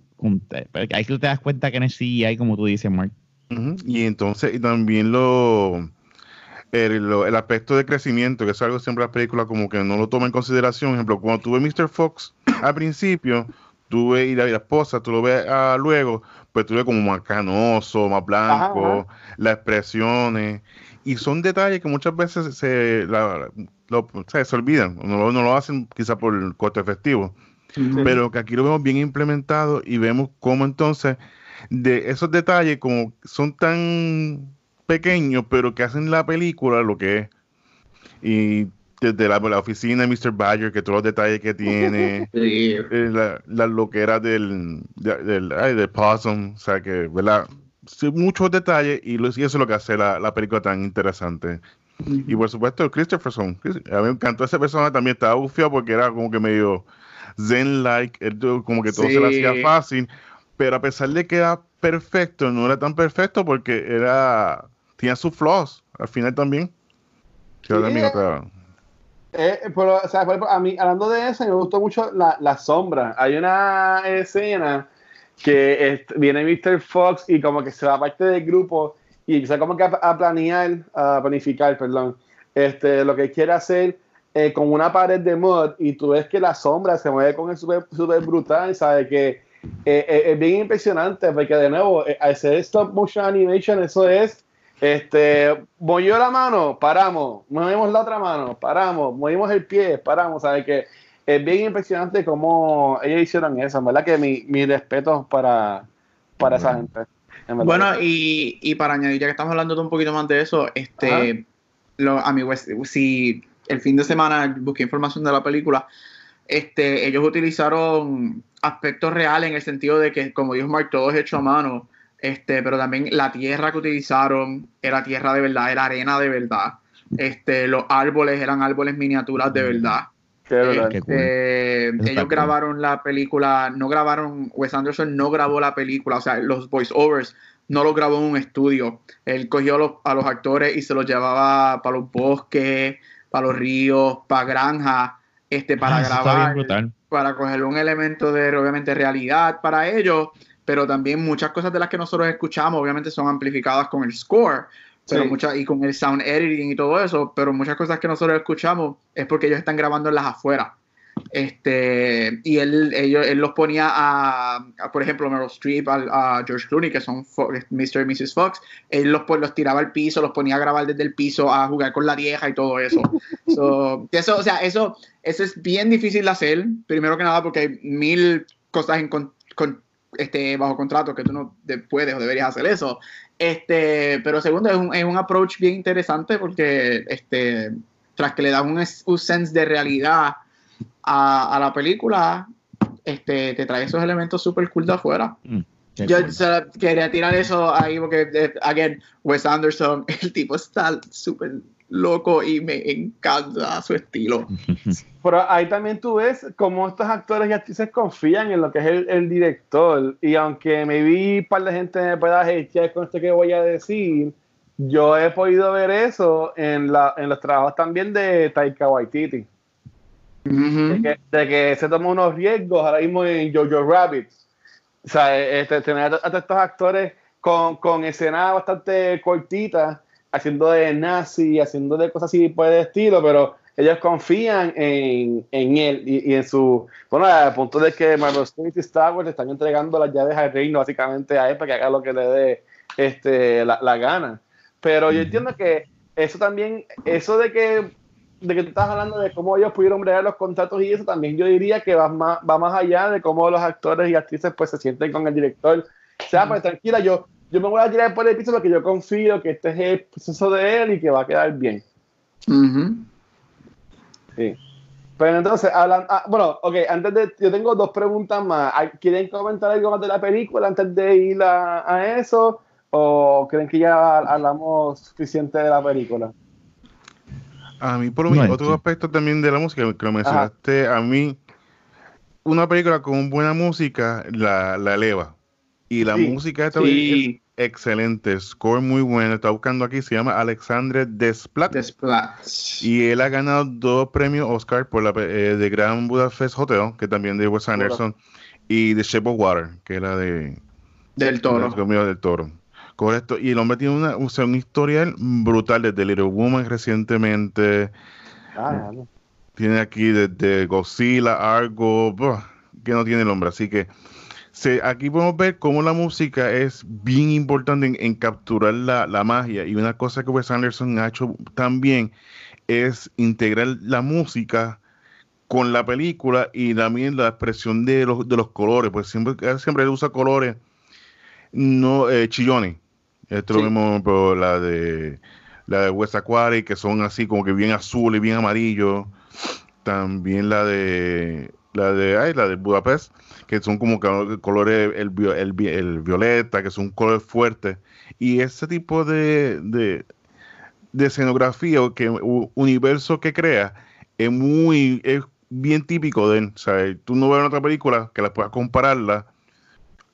Hay que te das cuenta que en el CGI, como tú dices, Mark. Y entonces, y también lo el, aspecto de crecimiento, que es algo siempre la película como que no lo toma en consideración. Por ejemplo, cuando tuve Mr. Fox al principio, tuve y la, la esposa, tú lo ves ah, luego, pues tuve como más canoso, más blanco, las expresiones. Y son detalles que muchas veces se, se olvidan, no, no, lo hacen quizá por el coste efectivo. Pero que aquí lo vemos bien implementado y vemos cómo entonces de esos detalles como son tan pequeños, pero que hacen la película lo que es. Y desde la, la oficina de Mr. Badger, que todos los detalles que tiene, eh, la, la loquera del, del, del Possum, o sea que, ¿verdad? muchos detalles y, eso es lo que hace la, la película tan interesante. Y por supuesto, Christopherson. A mí me encantó esa persona también, estaba bufiado porque era como que medio zen-like, como que todo se le hacía fácil, pero a pesar de que era perfecto, no era tan perfecto porque era tenía sus flaws al final también. Eh, pero, o sea, a mí, hablando de eso, me gustó mucho la, la sombra. Hay una escena que viene Mr. Fox y como que se va parte del grupo y empieza como que a, planear, a planificar, perdón, este, lo que quiere hacer eh, con una pared de mod y tú ves que la sombra se mueve con el super, super brutal, ¿sabes? Que eh, es bien impresionante porque de nuevo, al hacer stop motion animation, eso es este, movió la mano, paramos, movimos la otra mano, paramos, movimos el pie, paramos, ¿sabes? Que es bien impresionante cómo ellos hicieron eso, ¿verdad? Que mi, mi respeto para, para esa gente. Bueno, y, y, para añadir, ya que estamos hablando un poquito más de eso, este, lo, a mi si el fin de semana busqué información de la película, este, ellos utilizaron aspectos reales en el sentido de que, como dijo Mark, todo es hecho a mano este, pero también la tierra que utilizaron era tierra de verdad, era arena de verdad. Este, los árboles eran árboles miniaturas de verdad. Este, ellos grabaron la película, no grabaron, Wes Anderson no grabó la película, o sea, los voiceovers no los grabó en un estudio. Él cogió a los, a los actores y se los llevaba para los bosques, para los ríos, para granjas, este, para ah, grabar. para coger un elemento de, obviamente, realidad para ellos, pero también muchas cosas de las que nosotros escuchamos, obviamente, son amplificadas con el score. Pero muchas, y con el sound editing y todo eso, pero muchas cosas que nosotros escuchamos es porque ellos están grabando en las afueras. Este, y él, ellos, él los ponía a, por ejemplo, Meryl Streep, a, George Clooney, que son Mr. y Mrs. Fox, él los, los tiraba al piso, los ponía a grabar desde el piso, a jugar con la vieja y todo eso. eso, o sea, eso, eso es bien difícil de hacer, primero que nada porque hay mil cosas en con, este, bajo contrato que tú no puedes o deberías hacer eso. Este, pero segundo, es un, es un approach bien interesante porque este, tras que le da un, un sense de realidad a, la película, este, te trae esos elementos súper cool de afuera. Mm, Yo quería tirar eso ahí porque, eh, again, Wes Anderson, el tipo está súper loco y me encanta su estilo. Pero ahí también tú ves cómo estos actores y actrices confían en lo que es el, director. Y aunque me vi un par de gente me pueda hatear con esto que voy a decir, yo he podido ver eso en, la, en los trabajos también de Taika Waititi de, que, se toma unos riesgos ahora mismo en Jojo Rabbit. O sea, este, tener a, estos actores con, con escenas bastante cortitas, haciendo de nazi, haciendo de cosas así por el estilo, pero ellos confían en, en él y, en su. Bueno, al punto de que Marvel Studios y Star Wars le están entregando las llaves al reino básicamente a él para que haga lo que le dé este, la, la gana. Pero yo entiendo que eso también, eso de que de que tú estás hablando de cómo ellos pudieron bregar los contratos y eso también yo diría que va más, va más allá de cómo los actores y actrices pues se sienten con el director. O sea, pues tranquila, yo, yo me voy a tirar por el piso porque yo confío que este es el proceso de él y que va a quedar bien. Sí. Pero entonces, hablan, ah, bueno, ok, antes de, yo tengo dos preguntas más. ¿Quieren comentar algo más de la película antes de ir a, a eso? ¿O creen que ya hablamos suficiente de la película? A mí, por lo menos, otro aspecto también de la música, que lo mencionaste, a mí, una película con buena música la, la eleva. Y la música esta es excelente, score muy bueno. Está buscando aquí, se llama Alexandre Desplat. Desplat. Y él ha ganado dos premios Oscar por la eh, de Grand Budapest Hotel, que también de Wes Anderson, y de Shape of Water, que era de del Toro. del Toro. Correcto. Y el hombre tiene una, un historial brutal desde Little Woman recientemente. Ah, tiene aquí desde Godzilla, Argo, que no tiene el hombre. Así que se, aquí podemos ver cómo la música es bien importante en, capturar la, la, magia. Y una cosa que Wes Anderson ha hecho también es integrar la música con la película y también la expresión de los, de los colores. Pues siempre, siempre usa colores no eh, chillones esto lo mismo por la de la de West Aquatic, que son así como que bien azul y bien amarillo. También la de la de ay, la de Budapest, que son como colores el, el, violeta, que son colores fuertes. Y ese tipo de, de, de escenografía o que universo que crea es muy es bien típico de él. Sea, tú no ves en otra película que la puedas compararla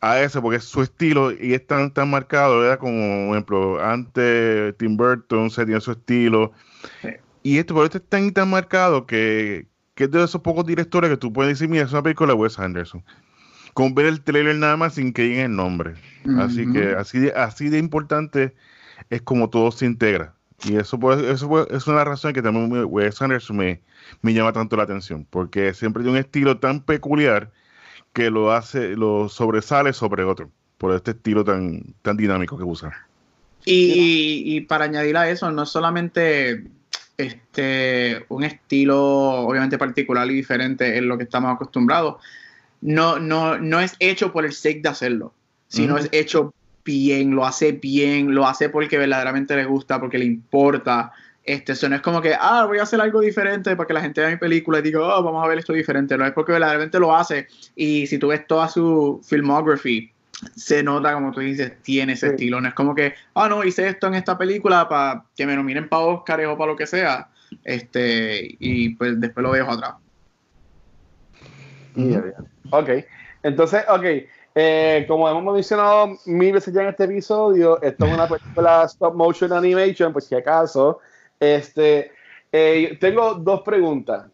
a ese porque es su estilo y es tan, tan marcado, ¿verdad? Como, por ejemplo, antes Tim Burton se tiene su estilo. Y esto, pero este es tan, tan marcado que, que es de esos pocos directores que tú puedes decir, mira, es una película de Wes Anderson. Con ver el trailer nada más sin que llegue el nombre. Así que así de, así de importante es como todo se integra. Y eso, pues, eso es una razón que también Wes Anderson me, me llama tanto la atención, porque siempre tiene un estilo tan peculiar que lo hace, lo sobresale sobre otro, por este estilo tan, tan dinámico que usa. Y, para añadir a eso, no solamente este, un estilo obviamente particular y diferente en lo que estamos acostumbrados, no, no, no es hecho por el sake de hacerlo, sino es hecho bien, lo hace bien, lo hace porque verdaderamente le gusta, porque le importa, este, eso no es como que, ah, voy a hacer algo diferente para que la gente vea mi película y diga, oh, vamos a ver esto diferente. No es porque verdaderamente lo hace. Y si tú ves toda su filmography, se nota, como tú dices, tiene ese estilo. No es como que, ah, no, hice esto en esta película para que me nominen para Oscar o para lo que sea. Este, y pues después lo veo atrás. Ok. Entonces, ok. Eh, como hemos mencionado mil veces ya en este episodio, esto es una película stop motion animation, pues si acaso. Este, eh, tengo dos preguntas.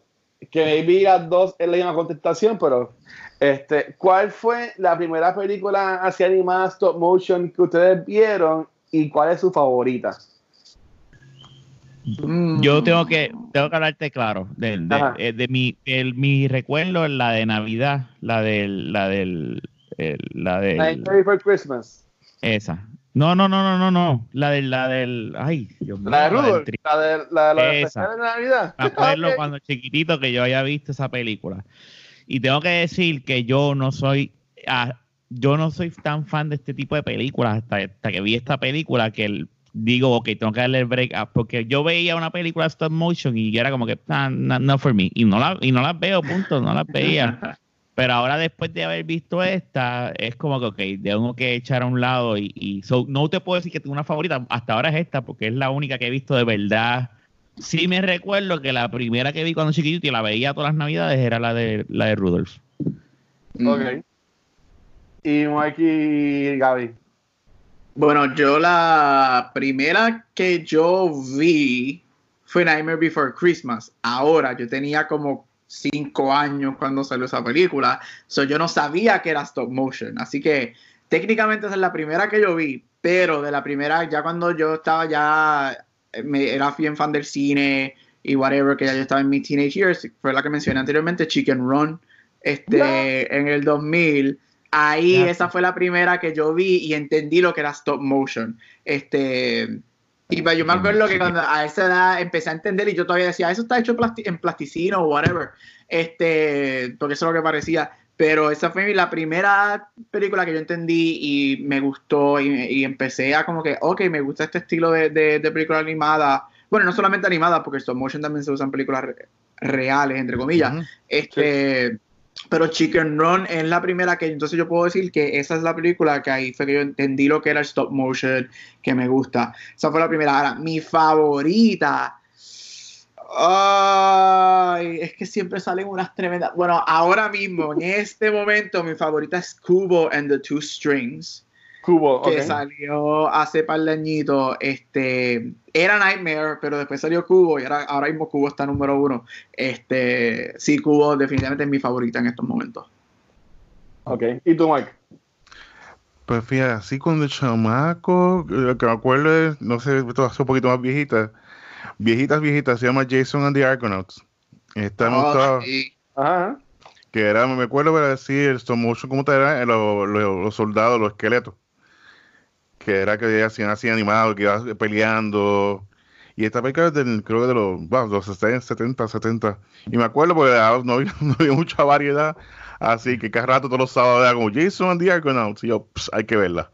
que maybe las dos es la misma contestación, pero este, ¿cuál fue la primera película así animada stop motion que ustedes vieron y cuál es su favorita? Mm. Yo tengo que, tengo que hablarte claro de, de, eh, de, mi, mi recuerdo, la de Navidad, la del, la del, la del. Christmas. Esa. No, no, no, no, no, no. La del, la del, ay, Dios mío. La de Rudolph. La de, la, la de, esa. de Navidad. Me acuerdo cuando chiquitito que yo había visto esa película. Y tengo que decir que yo no soy, ah, yo no soy tan fan de este tipo de películas hasta, hasta que vi esta película que el digo, ok, tengo que darle el break up, porque yo veía una película de stop motion y era como que, ah, no, for me, y no, la, y no las veo, punto, no las veía. Pero ahora después de haber visto esta, es como que, ok, tengo que echar a un lado y, y no te puedo decir que tengo una favorita, hasta ahora es esta, porque es la única que he visto de verdad. Sí me recuerdo que la primera que vi cuando chiquito y la veía todas las navidades era la de la de Rudolph. Ok. Y Mikey y Gaby. Bueno, yo la primera que yo vi fue Nightmare Before Christmas. Ahora, yo tenía como cinco años cuando salió esa película. So yo no sabía que era stop motion. Así que técnicamente esa es la primera que yo vi. Pero de la primera, ya cuando yo estaba ya, me, era bien fan del cine y whatever, que ya yo estaba en mis teenage years, fue la que mencioné anteriormente, Chicken Run, este, en el 2000 Ahí esa fue la primera que yo vi y entendí lo que era stop motion. Este, y yo me acuerdo que cuando a esa edad empecé a entender y yo todavía decía, eso está hecho en plasticino o whatever. Este, porque eso es lo que parecía. Pero esa fue la primera película que yo entendí y me gustó y, empecé a como que, ok, me gusta este estilo de, de, película animada. Bueno, no solamente animada, porque stop motion también se usa en películas reales, entre comillas. Este pero Chicken Run es la primera que entonces yo puedo decir que esa es la película que ahí fue que yo entendí lo que era el stop motion que me gusta. Esa fue la primera. Ahora, mi favorita. Ay, es que siempre salen unas tremendas. Bueno, ahora mismo, en este momento, mi favorita es Kubo and the Two Strings. Cubo, que salió hace par de añitos. Este, era Nightmare, pero después salió Cubo y ahora, ahora mismo Cubo está número uno. Este, sí, Cubo definitivamente es mi favorita en estos momentos. Ok, ¿y tú, Mike? Pues fíjate, así cuando el chamaco, lo que me acuerdo es, no sé, esto hace un poquito más viejita, viejitas, viejitas, se llama Jason and the Argonauts. Está oh, Ajá. Que era, me acuerdo, para decir, el stop motion, ¿cómo te era? los soldados, los esqueletos que era que hacían así animado, que iba peleando. Y esta película es del, creo que de los, wow, los 70, 70. Y me acuerdo porque ah, no había, no había mucha variedad. Así que cada rato, todos los sábados, era como Jason and the Argonauts. Y yo, hay que verla.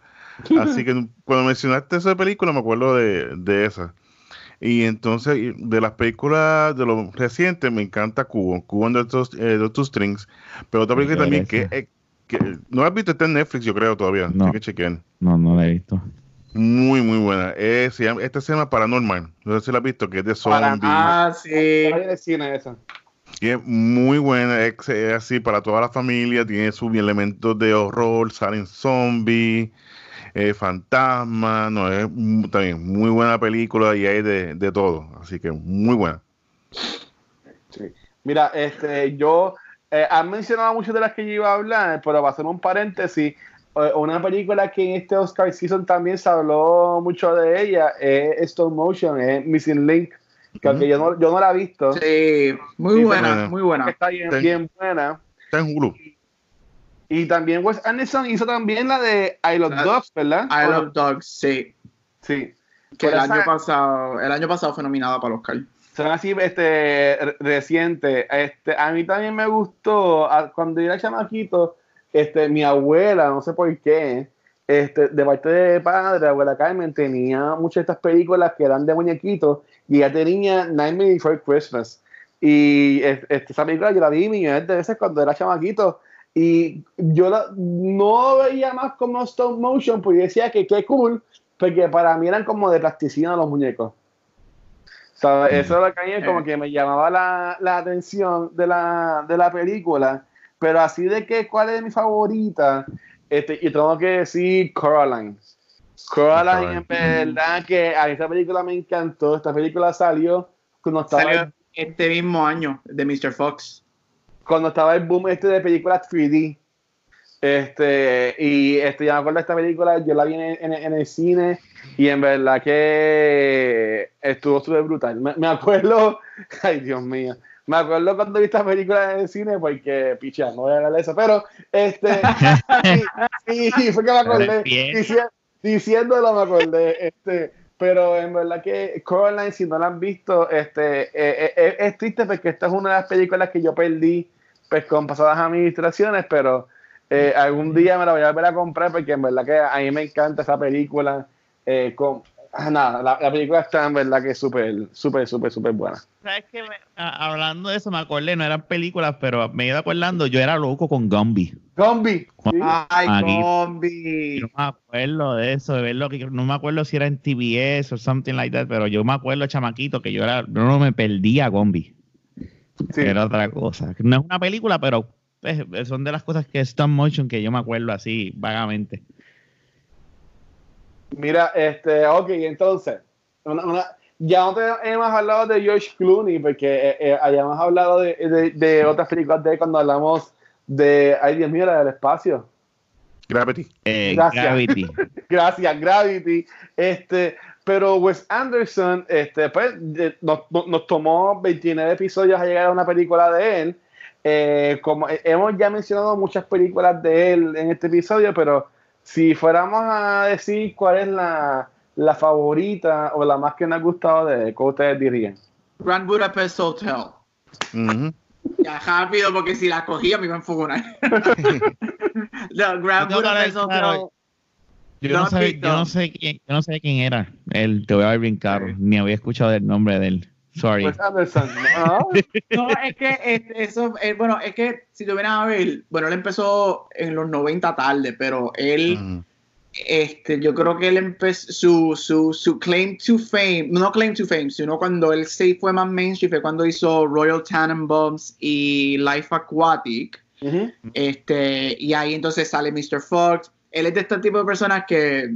Así que cuando mencionaste esa película, me acuerdo de, de esa. Y entonces, de las películas de los recientes, me encanta Cubo, Cubo de estos, eh, de Strings. Pero otra película también que, no has visto, está en Netflix, yo creo, todavía. No, que chequen. No, no la he visto. Muy, muy buena. Eh, se llama, esta se llama Paranormal. No sé si la has visto, que es de zombies. Ah, sí. De cine esa. Y es muy buena, es, así para toda la familia, tiene sus elementos de horror, salen zombies, eh, fantasmas, no, es también muy buena película y hay de, de todo, así que muy buena. Sí. Mira, este, yo eh, han mencionado muchas de las que yo iba a hablar, pero para hacer un paréntesis, eh, una película que en este Oscar Season también se habló mucho de ella es Stone Motion, es Missing Link, que yo, no, yo no la he visto. Sí, muy buena, muy buena. Está bien, bien buena. Está en Hulu. Y, también Wes Anderson hizo también la de I Love Dogs, ¿verdad? I Love Dogs, sí. Sí. Que el año pasado, el año pasado fue nominada para Oscar son así este, recientes. Este, a mí también me gustó, cuando era chamaquito, este, mi abuela, no sé por qué, este, de parte de padre, la abuela Carmen, tenía muchas de estas películas que eran de muñequitos y ella tenía Nightmare Before Christmas. Y este, esa película yo la vi millones de veces cuando era chamaquito y yo la, no veía más como stop motion, porque decía que qué cool, porque para mí eran como de plasticina los muñecos. So, eso lo que como que me llamaba la, la atención de la, de la, película. Pero así de que, ¿cuál es mi favorita? Este, y tengo que decir Coraline. Coraline, en verdad que a esta película me encantó. Esta película salió cuando estaba este mismo año de Mr. Fox. Cuando estaba el boom este de películas 3D. Este, y este, ya me acuerdo de esta película, yo la vi en, el cine y en verdad que estuvo súper brutal. Me, me, acuerdo, ay Dios mío, me acuerdo cuando vi esta película en el cine porque, picha, no voy a hablar de eso, pero este, sí, sí, fue que me acordé, diciéndolo me acordé, este, pero en verdad que Coraline, si no la han visto, este, eh, eh, eh, es triste porque esta es una de las películas que yo perdí pues con pasadas administraciones, pero algún día me la voy a volver a comprar porque en verdad que a mí me encanta esa película. con, ah, nada, la, película está en verdad que es súper, súper, súper, súper buena. ¿Sabes qué? hablando de eso, me acordé, no eran películas, pero me iba acordando, yo era loco con Gumby. Gumby. Ay, Gumby. No me acuerdo de eso, de verlo, no me acuerdo si era en TBS o something like that, pero yo me acuerdo, chamaquito, que yo era, no me perdía Gumby. Sí. Era otra cosa. No es una película, pero pues, son de las cosas que stop motion que yo me acuerdo así vagamente. Mira, este, ok, entonces, ya no te hemos hablado de George Clooney, porque eh, eh, hayamos hablado de, de, otras películas de cuando hablamos de, ay Dios mío, la del espacio. Gravity. Eh, Gracias. Gravity. Gracias, Gravity. Este, pero Wes Anderson, este, pues, nos, nos, tomó 29 episodios a llegar a una película de él. como hemos ya mencionado muchas películas de él en este episodio, pero si fuéramos a decir cuál es la, la favorita o la más que me ha gustado de ¿cómo ustedes dirían? Grand Budapest Hotel. Ya rápido, porque si la cogía me iba a enfocar. no, Grand Budapest Hotel. Yo no, sé, yo, no sé quién, yo no sé quién era. Él, te voy a ver bien caro. Ni había escuchado el nombre de él. Sorry. Pues Anderson, ¿no? no, es que eso, bueno, es que si tú vienes a ver, bueno, él empezó en los 90 tarde, pero él, este, yo creo que él empezó su, su, su claim to fame, no claim to fame, sino cuando él se fue más mainstream fue cuando hizo Royal Tenenbaums y Life Aquatic. este, y ahí entonces sale Mr. Fox. Él es de este tipo de personas que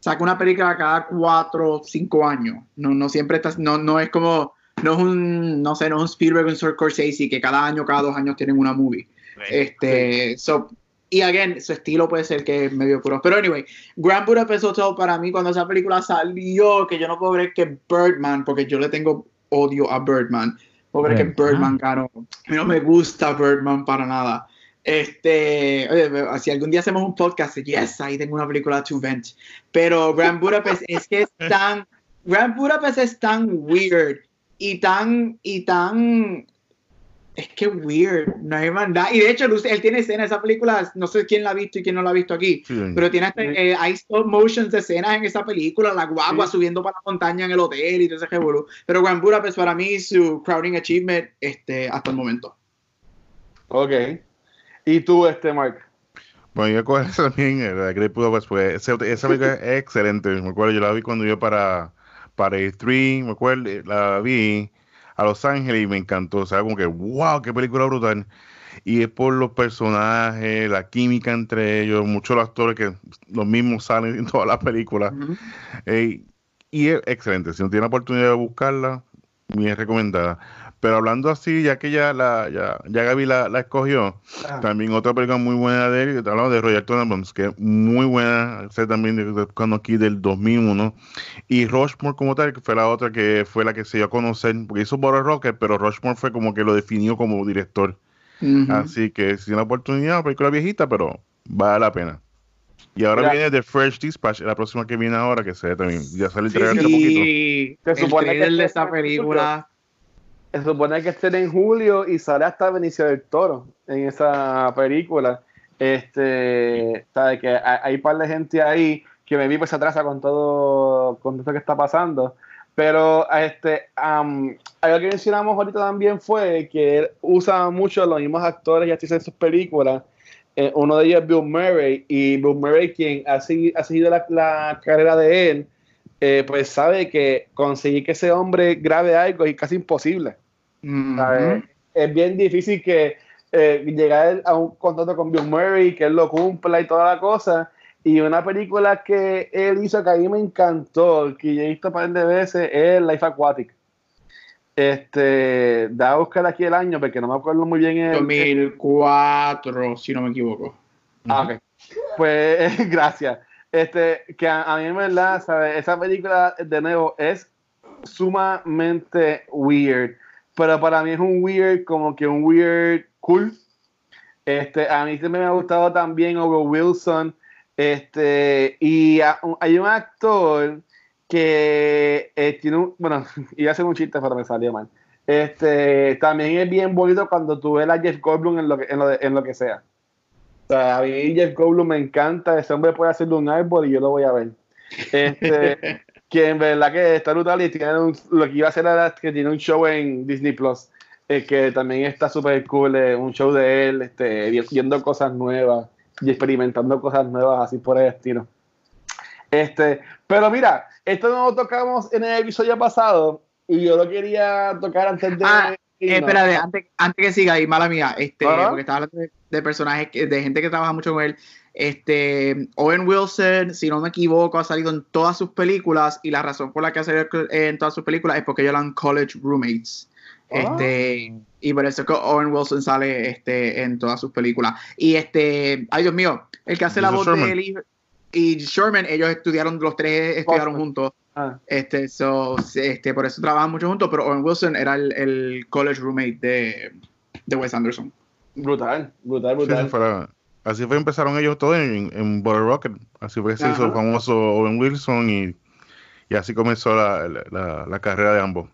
saca una película cada cuatro o cinco años. No, no siempre estás, no, no es como, no es un, no sé, no es un Spielberg o un Scorsese que cada año, cada dos años tienen una movie. Este, so, y again, su estilo puede ser que es medio puro. Pero anyway, Grand Budapest Hotel para mí, cuando esa película salió, que yo no puedo creer que Birdman, porque yo le tengo odio a Birdman, puedo creer que Birdman, caro. A mí no me gusta Birdman para nada. Este, oye, si algún día hacemos un podcast, yes, ahí tengo una película to vent. Pero Grand Budapest es que es tan, Grand Budapest es tan weird y tan, y tan es que weird, no hay maldad. Y de hecho, él tiene escenas, esa película, no sé quién la ha visto y quién no la ha visto aquí, pero tiene este, eh, hay stop motions de escenas en esa película, la guagua subiendo para la montaña en el hotel y todo ese revolú. Pero Grand Budapest para mí su crowding achievement este, hasta el momento. Ok. ¿Y tú, este, Mark? Bueno, yo con eso también, eh, la Great Budapest, pues, esa película es excelente. Me acuerdo, yo la vi cuando yo para, para E3, me acuerdo, la vi a Los Ángeles y me encantó. O sea, como que, wow, qué película brutal. Y es por los personajes, la química entre ellos, muchos los actores que los mismos salen en todas las películas. y es excelente. Si no tiene la oportunidad de buscarla, muy recomendada. Pero hablando así, ya que ya la, ya, ya Gaby la, la escogió, ah. también otra película muy buena de él, hablamos de Roger Tenenbaums, que es muy buena, sé también de, cuando aquí del 2001, y Rushmore como tal, que fue la otra que fue la que se dio a conocer, porque hizo Border Rocket, pero Rushmore fue como que lo definió como director. Así que si tiene la oportunidad, película viejita, pero vale la pena. Y ahora viene The Fresh Dispatch, la próxima que viene ahora, que se también, ya sale el trailer sí, poquito. Se supone que de esa película se supone que esté en julio y sale hasta Benicio del Toro en esa película. Este, que hay, un par de gente ahí que me vi pues atrasa con todo, con todo lo que está pasando. Pero este, algo que mencionamos ahorita también fue que él usa mucho los mismos actores y actrices en sus películas. Eh, uno de ellos es Bill Murray, y Bill Murray, quien ha, seguido, ha seguido la, carrera de él, eh, pues sabe que conseguir que ese hombre grabe algo es casi imposible. Es bien difícil que eh, llegar a un contrato con Bill Murray, que él lo cumpla y toda la cosa. Y una película que él hizo que a mí me encantó, que yo he visto un par de veces, es Life Aquatic. Este, da a buscar aquí el año porque no me acuerdo muy bien. El, 2004, si no me equivoco. Ah, ok. Pues gracias. Este, que a, mí en verdad, ¿sabes? Esa película de nuevo es sumamente weird. Pero para mí es un weird, como que un weird cool. Este, a mí siempre me ha gustado también Owen Wilson. Este, y hay un actor que eh, tiene un, bueno, iba a hacer un chiste, pero me salió mal. Este, también es bien bonito cuando tú ves a Jeff Goldblum en lo que, en lo, en lo que sea. Sea, a mí Jeff Goldblum me encanta, ese hombre puede hacerle un árbol y yo lo voy a ver. Este, que en verdad que está brutal y tiene lo que iba a hacer era que tiene un show en Disney Plus, eh, que también está súper cool, eh, un show de él, este, viendo cosas nuevas y experimentando cosas nuevas así por el estilo. Este, pero mira, esto no lo tocamos en el episodio pasado y yo lo quería tocar antes de. Ah, espérate, antes, antes que siga ahí, mala mía, este, porque estaba hablando de, personajes, de gente que trabaja mucho con él. Este, Owen Wilson, si no me equivoco, ha salido en todas sus películas y la razón por la que ha salido en todas sus películas es porque ellos eran college roommates. Este, ah. y por eso que Owen Wilson sale este, en todas sus películas. Y este, ay Dios mío, el que hace la voz de él y Sherman, ellos estudiaron, los tres estudiaron juntos. Ah. Este, so, este, por eso trabajan mucho juntos, pero Owen Wilson era el, el college roommate de, de, Wes Anderson. Brutal, brutal, brutal. así fue empezaron ellos todos en, en Rocket. Así fue que se hizo famoso Owen Wilson y, y así comenzó la, la, la, carrera de ambos.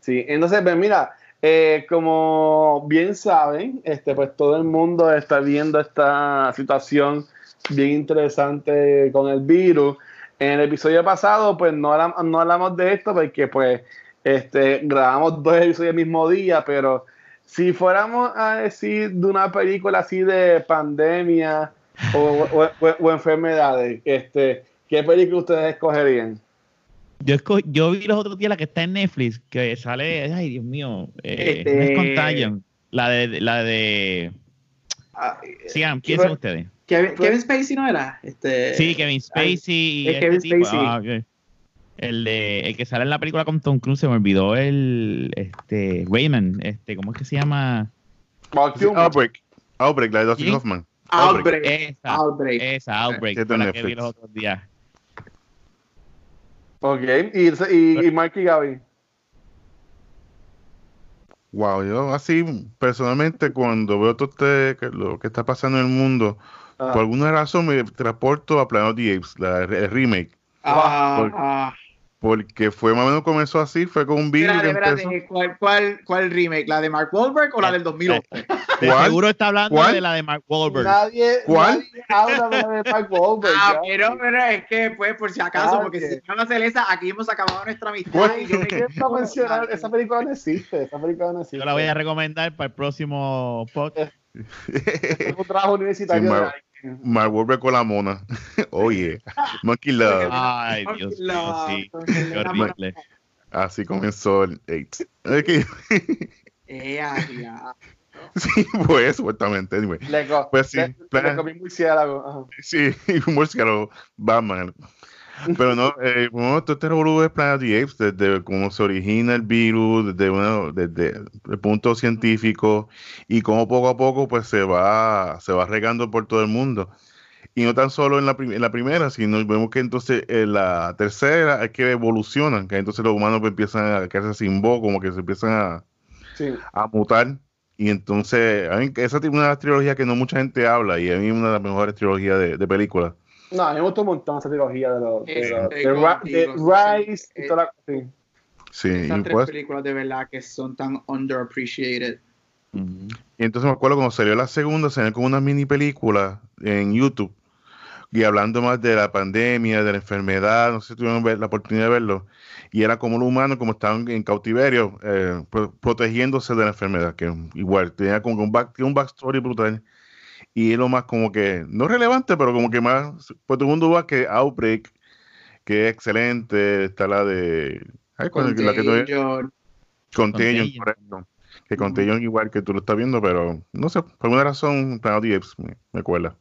Sí, entonces, pues mira, eh, como bien saben, este, pues todo el mundo está viendo esta situación bien interesante con el virus. En el episodio pasado, pues no hablamos, no hablamos de esto porque pues este, grabamos dos episodios el mismo día, pero si fuéramos a decir de una película así de pandemia o, o, enfermedades, este, ¿qué película ustedes escogerían? Yo, yo vi los otros días la que está en Netflix, que sale, ay Dios mío, eh, este... la de, la de... Ah, Sigan, ¿quién son ustedes? Kevin, Spacey no era. Este, sí, Kevin Spacey. este Kevin Spacey. Ah, el de el que sale en la película con Tom Cruise se me olvidó el este Raymond, este, ¿cómo es que se llama? Outbreak. Outbreak, la de Dustin Hoffman. Outbreak. Esa, Outbreak. Esa, Outbreak. Fue la que vi los otros días. Ok, y, y, y Mark y Gaby. Wow, yo así personalmente cuando veo todo este, lo que está pasando en el mundo, por alguna razón me transporto a Planet of the Apes, la, el remake. Ah, porque fue más o menos comenzó así, fue con un video que empezó. ¿Cuál, cuál, ¿Cuál remake? ¿La de Mark Wahlberg o la del 2008? Seguro está hablando de la de Mark Wahlberg. Nadie, ¿Cuál? Nadie habla de la de Mark Wahlberg. Ah, pero, pero, es que, pues, por si acaso, porque si van a hacer esa, aquí hemos acabado nuestra amistad. Y yo me mencionar, esa película no existe, esa película no existe. Yo la voy a recomendar para el próximo podcast. es un trabajo universitario de Mark Wahlberg con la mona. Oye, Monkey Love. Ay, Dios mío, sí. Qué horrible. Así comenzó el 8. Eh, sí, pues, supuestamente. Anyway. Le, pues sí, le, le comí murciélago. Sí, murciélago, Batman. Pero no, eh, bueno, todo este revolú es Planet of the Apes, desde cómo se origina el virus, desde, bueno, desde el punto científico y cómo poco a poco pues se va, se va regando por todo el mundo. Y no tan solo en la, en la primera, sino vemos que entonces en la tercera es que evolucionan, que entonces los humanos pues, empiezan a quedarse sin voz, como que se empiezan a, a mutar. Y entonces, a mí, esa es una de las trilogías que no mucha gente habla y a mí es una de las mejores trilogías de, de películas. No, a mí me gustó un montón esa trilogía de los de, Rise y toda la sí. Sí, Esas tres pues, películas de verdad que son tan underappreciated. Y entonces me acuerdo cuando salió la segunda, salió como una mini película en YouTube y hablando más de la pandemia, de la enfermedad, no sé si tuvieron la oportunidad de verlo, y era como los humanos, como estaban en cautiverio, eh, protegiéndose de la enfermedad, que igual tenía como un, back, un backstory brutal y es lo más como que, no relevante, pero como que más, pues todo el mundo va que Outbreak, que es excelente, está la de... Ay, Contagion. La que no Contagion, correcto. Que Contagion igual que tú lo estás viendo, pero no sé, por alguna razón Planet me, me cuela.